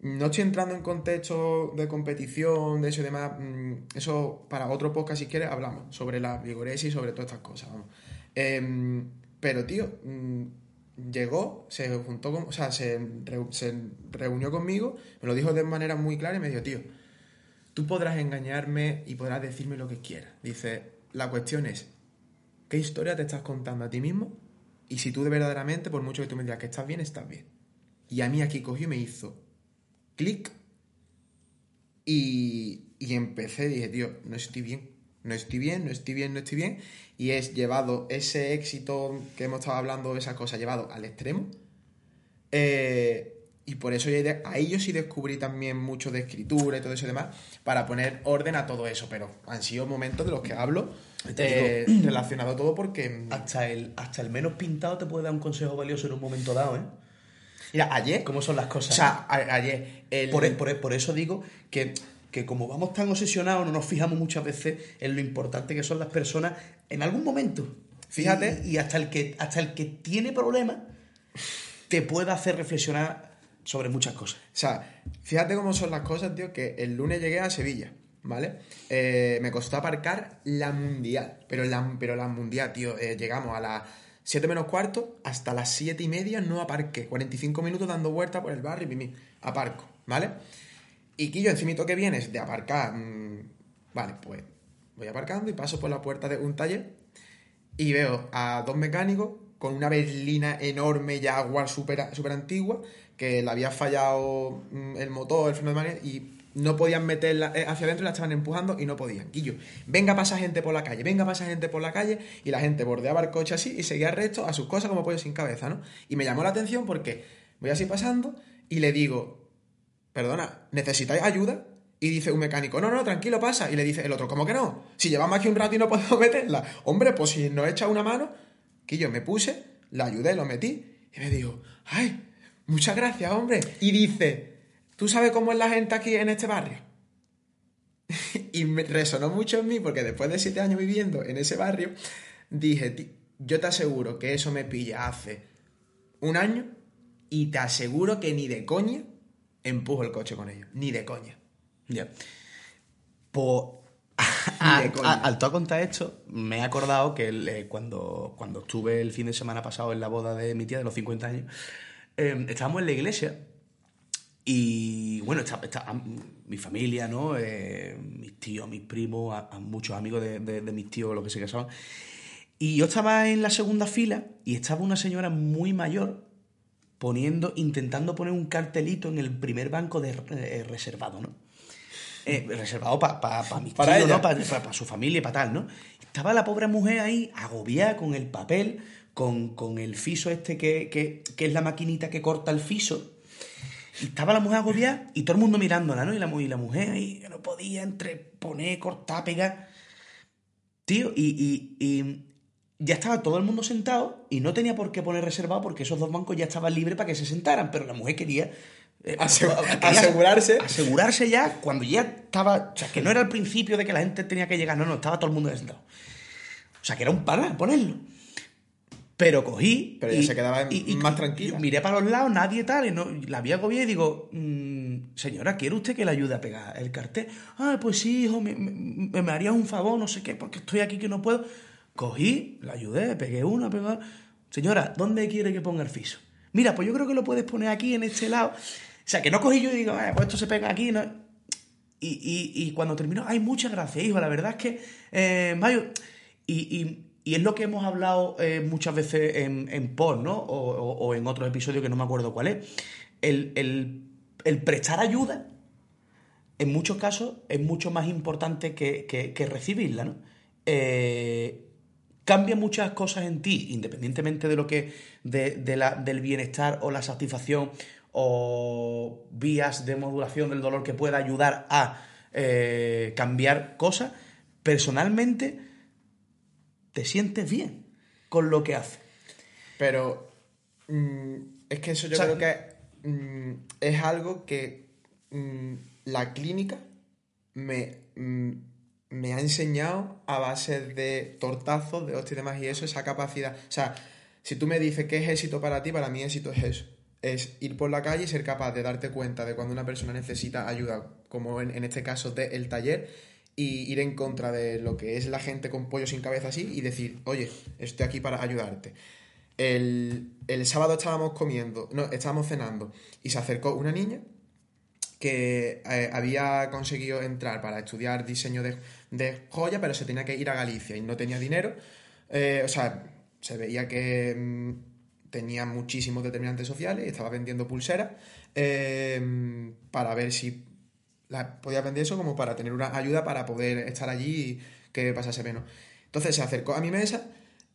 No estoy entrando en contexto de competición, de eso y demás. mm, Eso para otro podcast, si quieres, hablamos sobre la vigoresia y sobre todas estas cosas. Vamos. Em, pero, tío, mm, llegó, se juntó con. O sea, se, se reunió conmigo, me lo dijo de manera muy clara y me dijo, tío, tú podrás engañarme y podrás decirme lo que quieras. Dice, la cuestión es, ¿qué historia te estás contando a ti mismo? Y si tú de verdaderamente, por mucho que tú me digas que estás bien, estás bien. Y a mí aquí cogió y me hizo clic y, y empecé, dije, tío, no estoy bien, no estoy bien, no estoy bien, no estoy bien. Y es llevado ese éxito que hemos estado hablando, esa cosa, llevado al extremo. Eh, y por eso ahí yo sí descubrí también mucho de escritura y todo eso y demás, para poner orden a todo eso. Pero han sido momentos de los que hablo eh, relacionado a todo porque... Hasta el, hasta el menos pintado te puede dar un consejo valioso en un momento dado, ¿eh? Mira, ayer... ¿Cómo son las cosas? O sea, ayer... el- Por, por por eso digo que, que como vamos tan obsesionados, no nos fijamos muchas veces en lo importante que son las personas en algún momento. Fíjate. Y, y hasta, el que, hasta el que tiene problemas te puede hacer reflexionar sobre muchas cosas. O sea, fíjate cómo son las cosas, tío, que el lunes llegué a Sevilla, ¿vale? Eh, me costó aparcar la mundial, pero la, pero la mundial, tío, eh, llegamos a las 7 menos cuarto, hasta las 7 y media no aparqué, 45 minutos dando vueltas por el barrio y mimi, aparco, ¿vale? Y Quillo, encima que vienes de aparcar, mm, vale, pues voy aparcando y paso por la puerta de un taller y veo a dos mecánicos con una berlina enorme Jaguar súper super antigua que le había fallado mm, el motor, el freno de mano y no podían meterla eh, hacia adentro y la estaban empujando y no podían. Guillo, venga pasa gente por la calle, venga pasa gente por la calle y la gente bordeaba el coche así y seguía recto a sus cosas como pollo sin cabeza, ¿no? Y me llamó la atención porque voy así pasando y le digo, perdona, ¿necesitáis ayuda? Y dice un mecánico, no, no, tranquilo, pasa. Y le dice el otro, ¿cómo que no? Si llevamos aquí un rato y no podemos meterla. Hombre, pues si nos echa una mano, que yo me puse, la ayudé, lo metí. Y me dijo, ay, muchas gracias, hombre. Y dice, ¿tú sabes cómo es la gente aquí en este barrio? y me resonó mucho en mí porque después de siete años viviendo en ese barrio, dije, "Ti- yo te aseguro que eso me pilla hace un año y te aseguro que ni de coña empujo el coche con ellos. Ni de coña. Ya. Pues, al, tú contar esto, me he acordado que eh, cuando, cuando estuve el fin de semana pasado en la boda de mi tía de los 50 años, eh, estábamos en la iglesia y bueno, está, mi familia, ¿no? Eh, mis tíos, mis primos, a, a muchos amigos de, de- de mis tíos, los que se casaban. Y yo estaba en la segunda fila y estaba una señora muy mayor poniendo, intentando poner un cartelito en el primer banco de eh, reservado, ¿no? Eh, reservado para mis Para tíos, ella. ¿no? Para su familia y para tal, ¿no? Estaba la pobre mujer ahí agobiada con el papel, con, con el fiso este que, que, que es la maquinita que corta el fiso. Y estaba la mujer agobiada y todo el mundo mirándola, ¿no? Y la, y la mujer ahí que no podía entre poner, cortar, pegar. Tío, y, y- y ya estaba todo el mundo sentado y no tenía por qué poner reservado porque esos dos bancos ya estaban libres para que se sentaran, pero la mujer quería... eh, Asegu- quería asegurarse. Asegurarse ya cuando ya estaba... O sea, que no era el principio de que la gente tenía que llegar, no, no, estaba todo el mundo ya sentado. O sea, que era un para ponerlo. Pero cogí. Pero ella se quedaba más tranquila. miré para los lados, nadie tal, y no, y la vi agobiada y digo, "Mm, señora, ¿quiere usted que le ayude a pegar el cartel? Ah, pues sí, hijo, me, me, me harías un favor, no sé qué, porque estoy aquí que no puedo. Cogí, la ayudé, pegué una, pegué. Señora, ¿dónde quiere que ponga el fiso? Mira, pues yo creo que lo puedes poner aquí, en este lado. O sea, que no cogí yo y digo, "Ah, pues esto se pega aquí, ¿no? Y, y- y cuando terminó, ay, muchas gracias, hijo, la verdad es que, eh, Mayo, y, y- y es lo que hemos hablado eh, muchas veces en, en Pod, ¿no? O, o- en otros episodios que no me acuerdo cuál es. El, el- el prestar ayuda, en muchos casos, es mucho más importante que, que- que recibirla, ¿no? Eh, cambia muchas cosas en ti, independientemente de lo que, de, de la- del bienestar o la satisfacción o vías de modulación del dolor que pueda ayudar a eh, cambiar cosas, personalmente te sientes bien con lo que haces. Pero mm, es que eso yo O sea, creo que mm, es algo que mm, la clínica me, me ha enseñado a base de tortazos, de hostias y demás, y eso, esa capacidad. O sea, si tú me dices qué es éxito para ti, para mí éxito es eso. Es ir por la calle y ser capaz de darte cuenta de cuando una persona necesita ayuda, como en, este caso del taller, y ir en contra de lo que es la gente con pollo sin cabeza así y decir, oye, estoy aquí para ayudarte. El, el sábado estábamos comiendo, no, estábamos cenando y se acercó una niña que eh, había conseguido entrar para estudiar diseño de, de joya, pero se tenía que ir a Galicia y no tenía dinero. Eh, o sea, se veía que mm, tenía muchísimos determinantes sociales y estaba vendiendo pulseras eh, para ver si podía vender eso como para tener una ayuda para poder estar allí y que pasase menos. Entonces se acercó a mi mesa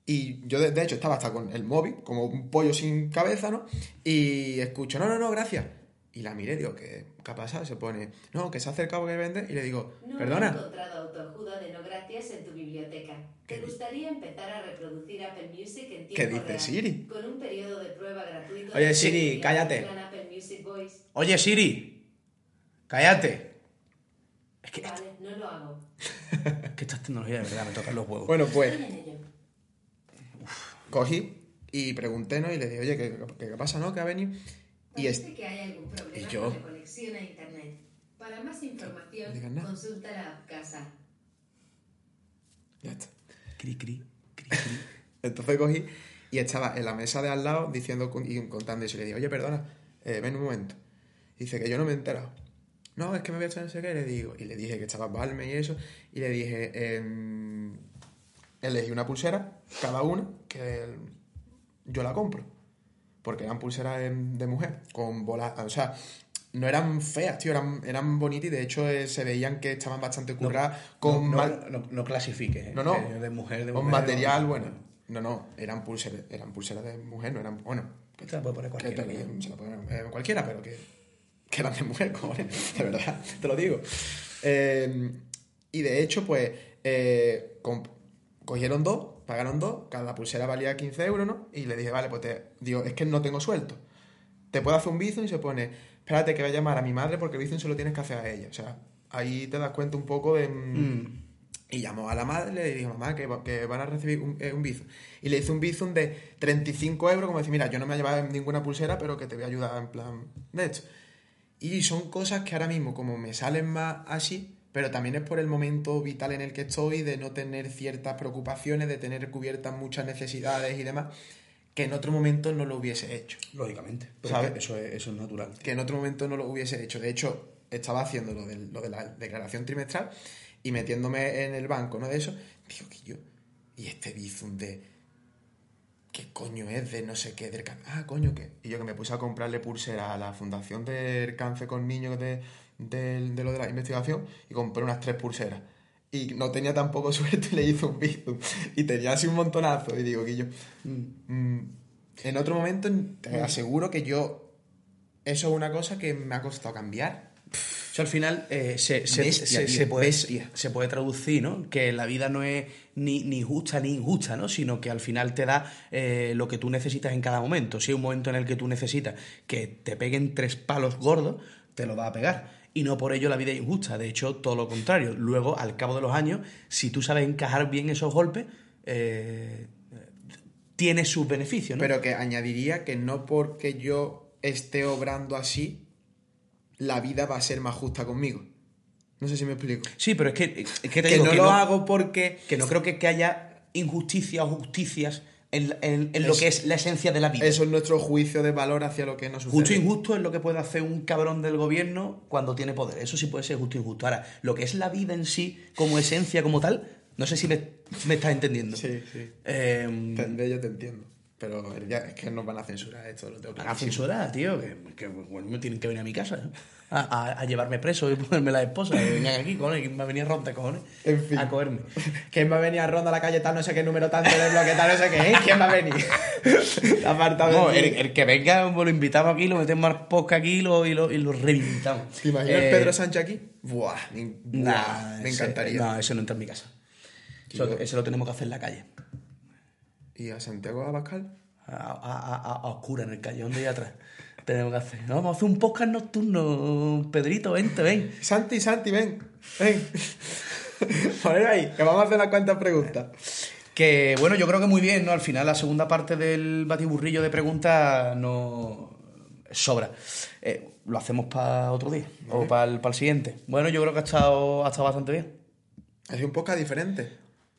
y yo de, de hecho estaba hasta con el móvil, como un pollo sin cabeza, ¿no? Y escucho, no, no, no, gracias. Y la miré, digo, ¿qué, qué ha pasado? Se pone, no, que se ha acercado que vende. Y le digo, No he perdona. encontrado autoayuda de no gracias en tu biblioteca. ¿Te ¿Qué? gustaría empezar a reproducir Apple Music en tiempo ¿Qué dice real? Siri? Con un periodo de prueba gratuito. Oye, Siri, cállate. en plan Apple Music Voice. Oye, Siri, cállate. Es que, Vale, no lo hago. es que estas tecnologías de verdad me tocan los huevos. Bueno, pues ello. cogí y pregunté, ¿no? Y le dije, oye, ¿qué, qué, qué pasa, no? ¿Que ha venido? Y es, Parece que hay algún problema ¿Y yo? con la conexión a internet. Para más información, consulta la casa. ya está. Cri, cri, cri, cri. Entonces cogí y estaba en la mesa de al lado diciendo y contando eso. Y le dije, oye, perdona, eh, ven un momento. Dice que yo no me he enterado. No, es que me voy a echar no sé qué. Le digo, y le dije que estaba Balme y eso. Y le dije, em, elegí una pulsera, cada una, que yo la compro. Porque eran pulseras de, de mujer, con bolas. O sea, no eran feas, tío, eran, eran bonitas y de hecho eh, se veían que estaban bastante curradas con no, mal- no, no clasifiques. ¿eh? no, no. De mujer, de Con mujer, material, de- bueno. No, no, eran pulseras, eran pulseras de mujer, no eran. Bueno, que, Se la puede poner cualquiera. que- se la puede poner eh, cualquiera, pero que, que eran de mujer, cojones, de verdad, te lo digo. Eh, y de hecho, pues, cogieron dos, pagaron dos, cada pulsera valía 15 euros, ¿no? Y le dije, vale, pues te digo, es que no tengo suelto. Te puedo hacer un bizum y se pone, espérate que voy a llamar a mi madre porque el bizum se lo tienes que hacer a ella. O sea, ahí te das cuenta un poco de. mm, Y llamó a la madre y le dijo, mamá, que, que van a recibir un, eh, un bizum. Y le hizo un bizum de 35 euros, como decir, mira, yo no me he llevado ninguna pulsera, pero que te voy a ayudar en plan de esto. Y son cosas que ahora mismo, como me salen más así, pero también es por el momento vital en el que estoy, de no tener ciertas preocupaciones, de tener cubiertas muchas necesidades y demás, que en otro momento no lo hubiese hecho. Lógicamente. Pero ¿Sabes? Eso, es, eso es natural. Que en otro momento no lo hubiese hecho. De hecho, estaba haciendo lo, del- lo de la declaración trimestral y metiéndome en el banco, ¿no? De eso, digo que yo, y este bizum de, ¿qué coño es de no sé qué del cáncer? Ah, coño, ¿qué? Y yo que me puse a comprarle pulsera a la Fundación del Cáncer con Niños de, del- de lo de la investigación y compré unas tres pulseras. Y no tenía tampoco suerte y le hice un bizum. Y tenía así un montonazo. Y digo que yo, mm, en otro momento te aseguro que yo, eso es una cosa que me ha costado cambiar. O sea, al final eh, se, se- Bestia, se- tío, se puede, se puede traducir, ¿no? Que la vida no es ni, ni justa ni injusta, ¿no? Sino que al final te da eh, lo que tú necesitas en cada momento. Si hay un momento en el que tú necesitas que te peguen tres palos gordos, te lo va a pegar. Y no por ello la vida es injusta. De hecho, todo lo contrario. Luego, al cabo de los años, si tú sabes encajar bien esos golpes, eh, tiene sus beneficios, ¿no? Pero que añadiría que no porque yo esté obrando así, la vida va a ser más justa conmigo. No sé si me explico. sí, pero es que, es que te Que digo no que lo no- hago porque... que no creo que, que haya injusticia o justicias en, en- en lo que es la esencia de la vida. Eso es nuestro juicio de valor hacia lo que nos sucede. Justo e injusto es lo que puede hacer un cabrón del gobierno cuando tiene poder. Eso sí puede ser justo e injusto. Ahora, lo que es la vida en sí, como esencia, como tal, no sé si me, me estás entendiendo. Sí, sí. Eh, yo te entiendo. Pero ya es que nos van a censurar esto, lo tengo a la clarísimo. censura, tío, que, que, bueno, me tienen que venir a mi casa ¿eh? A, a- a llevarme preso y ponerme la esposa. Que vengan aquí, cojones, que me va a venir a romper, cojones, En fin. a cogerme. ¿Quién va a venir a ronda a la calle tal, no sé qué número tanto de bloque tal, no sé qué? ¿eh? ¿Quién va a venir? Apartado No, el, el que venga, pues lo invitamos aquí, lo metemos al podcast aquí y lo, y lo, y lo reventamos. ¿Te imaginas Eh, Pedro Sánchez aquí? Buah, me, Nah, buah, me ese- encantaría. no, eso no entra en mi casa. Eso, eso lo tenemos que hacer en la calle. ¿Y a Santiago Abascal? A, a, a, a oscura, en el callejón de allá atrás. Tenemos que hacer. No, vamos a hacer un podcast nocturno. Pedrito, vente, ven. Santi, Santi, ven, ven. Poner ahí, que vamos a hacer las cuantas preguntas. Que bueno, yo creo que muy bien, ¿no? Al final, la segunda parte del batiburrillo de preguntas no sobra. Eh, lo hacemos para otro día o para el, para el siguiente. Bueno, yo creo que ha estado, ha estado bastante bien. Ha sido un podcast diferente.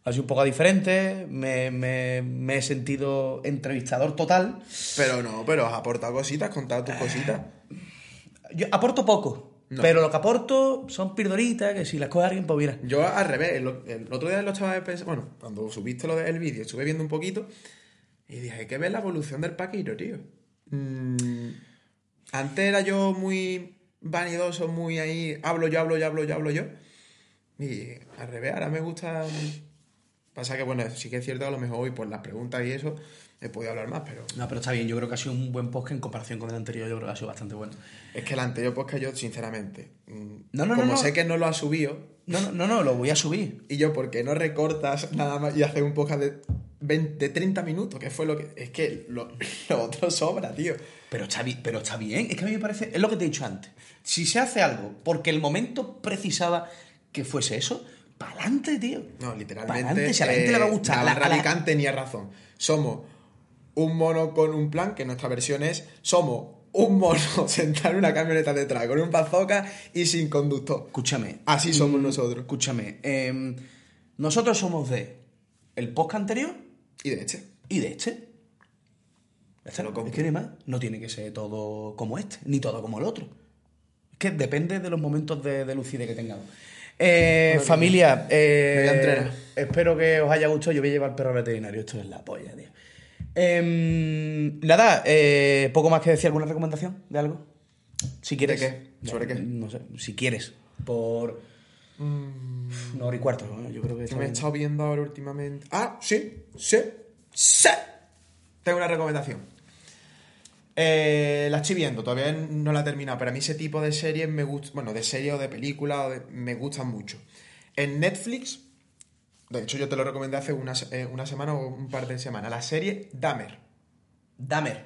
Ha sido un poco diferente, me, me- me he sentido entrevistador total. Pero no, pero has aportado cositas, has contado tus cositas. Yo aporto poco, No. pero lo que aporto son pildoritas que si las coge alguien, pues mira. Yo al revés, el, el otro día lo estaba pensando, bueno, cuando subiste lo del vídeo, estuve viendo un poquito y dije, hay que ver la evolución del Paquiro, tío. Mm, antes era yo muy vanidoso, muy ahí, hablo yo, hablo yo, hablo yo, hablo yo. Y al revés, ahora me gusta... Pasa que, bueno, sí que es cierto que a lo mejor hoy por las preguntas y eso he podido hablar más, pero No, pero está bien, yo creo que ha sido un buen podcast en comparación con el anterior, yo creo que ha sido bastante bueno. es que el anterior podcast yo, sinceramente, mm, No, no, no, como no. sé que no lo has subido, No, no, no, no, lo voy a subir. Y yo, ¿por qué no recortas nada más y haces un podcast de, 20, de 30 minutos? Que fue lo que. Es que lo, lo otro sobra, tío. Pero está, bien, pero está bien, es que a mí me parece, es lo que te he dicho antes. Si se hace algo porque el momento precisaba que fuese eso, para adelante, tío. No, literalmente. Pa'lante, si a la gente le va a gustar. La, la- a la- Radicant tenía razón. Somos un mono con un plan, que nuestra versión es. Somos un mono sentado en una camioneta detrás con un bazooka y sin conductor. Escúchame. Así somos mm, nosotros. Escúchame. em, nosotros somos de el podcast anterior Y de este. y de este. Lo compro. es que más. No tiene que ser todo como este, ni todo como el otro. Es que depende de los momentos de, de lucidez que tengamos. Eh, familia, eh, Me voy a entrenar. espero que os haya gustado. Yo voy a llevar al perro al veterinario. Esto es la polla, tío. Em, nada, eh, poco más que decir. ¿Alguna recomendación de algo? Si quieres. qué? ¿Sobre qué? No sé, si quieres. Por. Una hora y cuarto, ¿no? yo creo que me he estado viendo ahora últimamente. Ah, sí, sí, sí. Tengo una recomendación. Eh, la estoy viendo, todavía no la he terminado, pero a mí ese tipo de series me gusta, bueno, de series o de o de- me gustan mucho. En Netflix, de hecho yo te lo recomendé hace una, eh, una semana o un par de semanas, la serie Dahmer. Dahmer.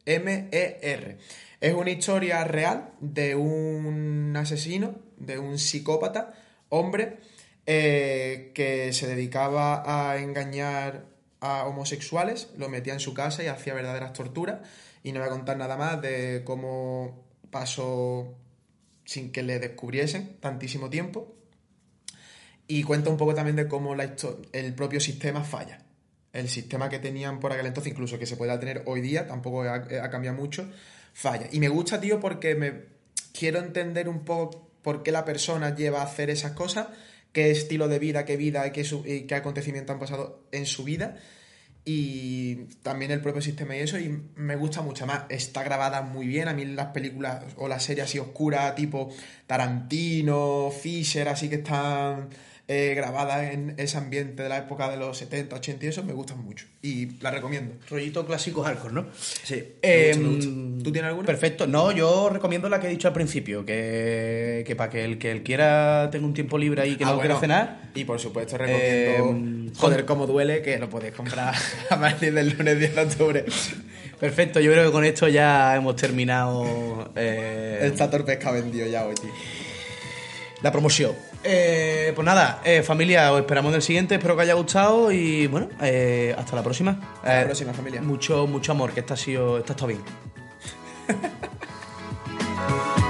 D-A-H-M-E-R. Es una historia real de un asesino, de un psicópata, hombre, eh, que se dedicaba a engañar a homosexuales, lo metía en su casa y hacía verdaderas torturas. Y no voy a contar nada más de cómo pasó sin que le descubriesen tantísimo tiempo. Y cuenta un poco también de cómo la el propio sistema falla. el sistema que tenían por aquel entonces, incluso que se pueda tener hoy día, tampoco ha, ha cambiado mucho, falla. Y me gusta, tío, porque me quiero entender un poco por qué la persona lleva a hacer esas cosas, qué estilo de vida, qué vida y qué, y qué acontecimientos han pasado en su vida. Y también el propio sistema y eso, y me gusta mucho más. Está grabada muy bien. A mí las películas o las series así oscuras, tipo Tarantino, Fisher, así que están eh, grabadas en ese ambiente de la época de los 70, 80 y eso, me gustan mucho. Y la recomiendo. Rollito clásico hardcore, ¿no? Sí, Eh, me gusta, me gusta. ¿Tú tienes alguna? Perfecto. No, yo recomiendo la que he dicho al principio, que, que para que el que él quiera tenga un tiempo libre ahí que Ah, no bueno. quiera cenar. Y por supuesto recomiendo Eh, Joder, cómo duele, que lo podéis comprar a partir del lunes 10 de octubre. Perfecto, yo creo que con esto ya hemos terminado eh, Está torpesca vendido ya hoy, tío. la promoción. Eh, pues nada, eh, familia, os esperamos en el siguiente, espero que haya gustado y bueno, eh, hasta la próxima. Hasta la próxima, familia. Mucho, mucho amor, que esta ha sido, esta estado bien.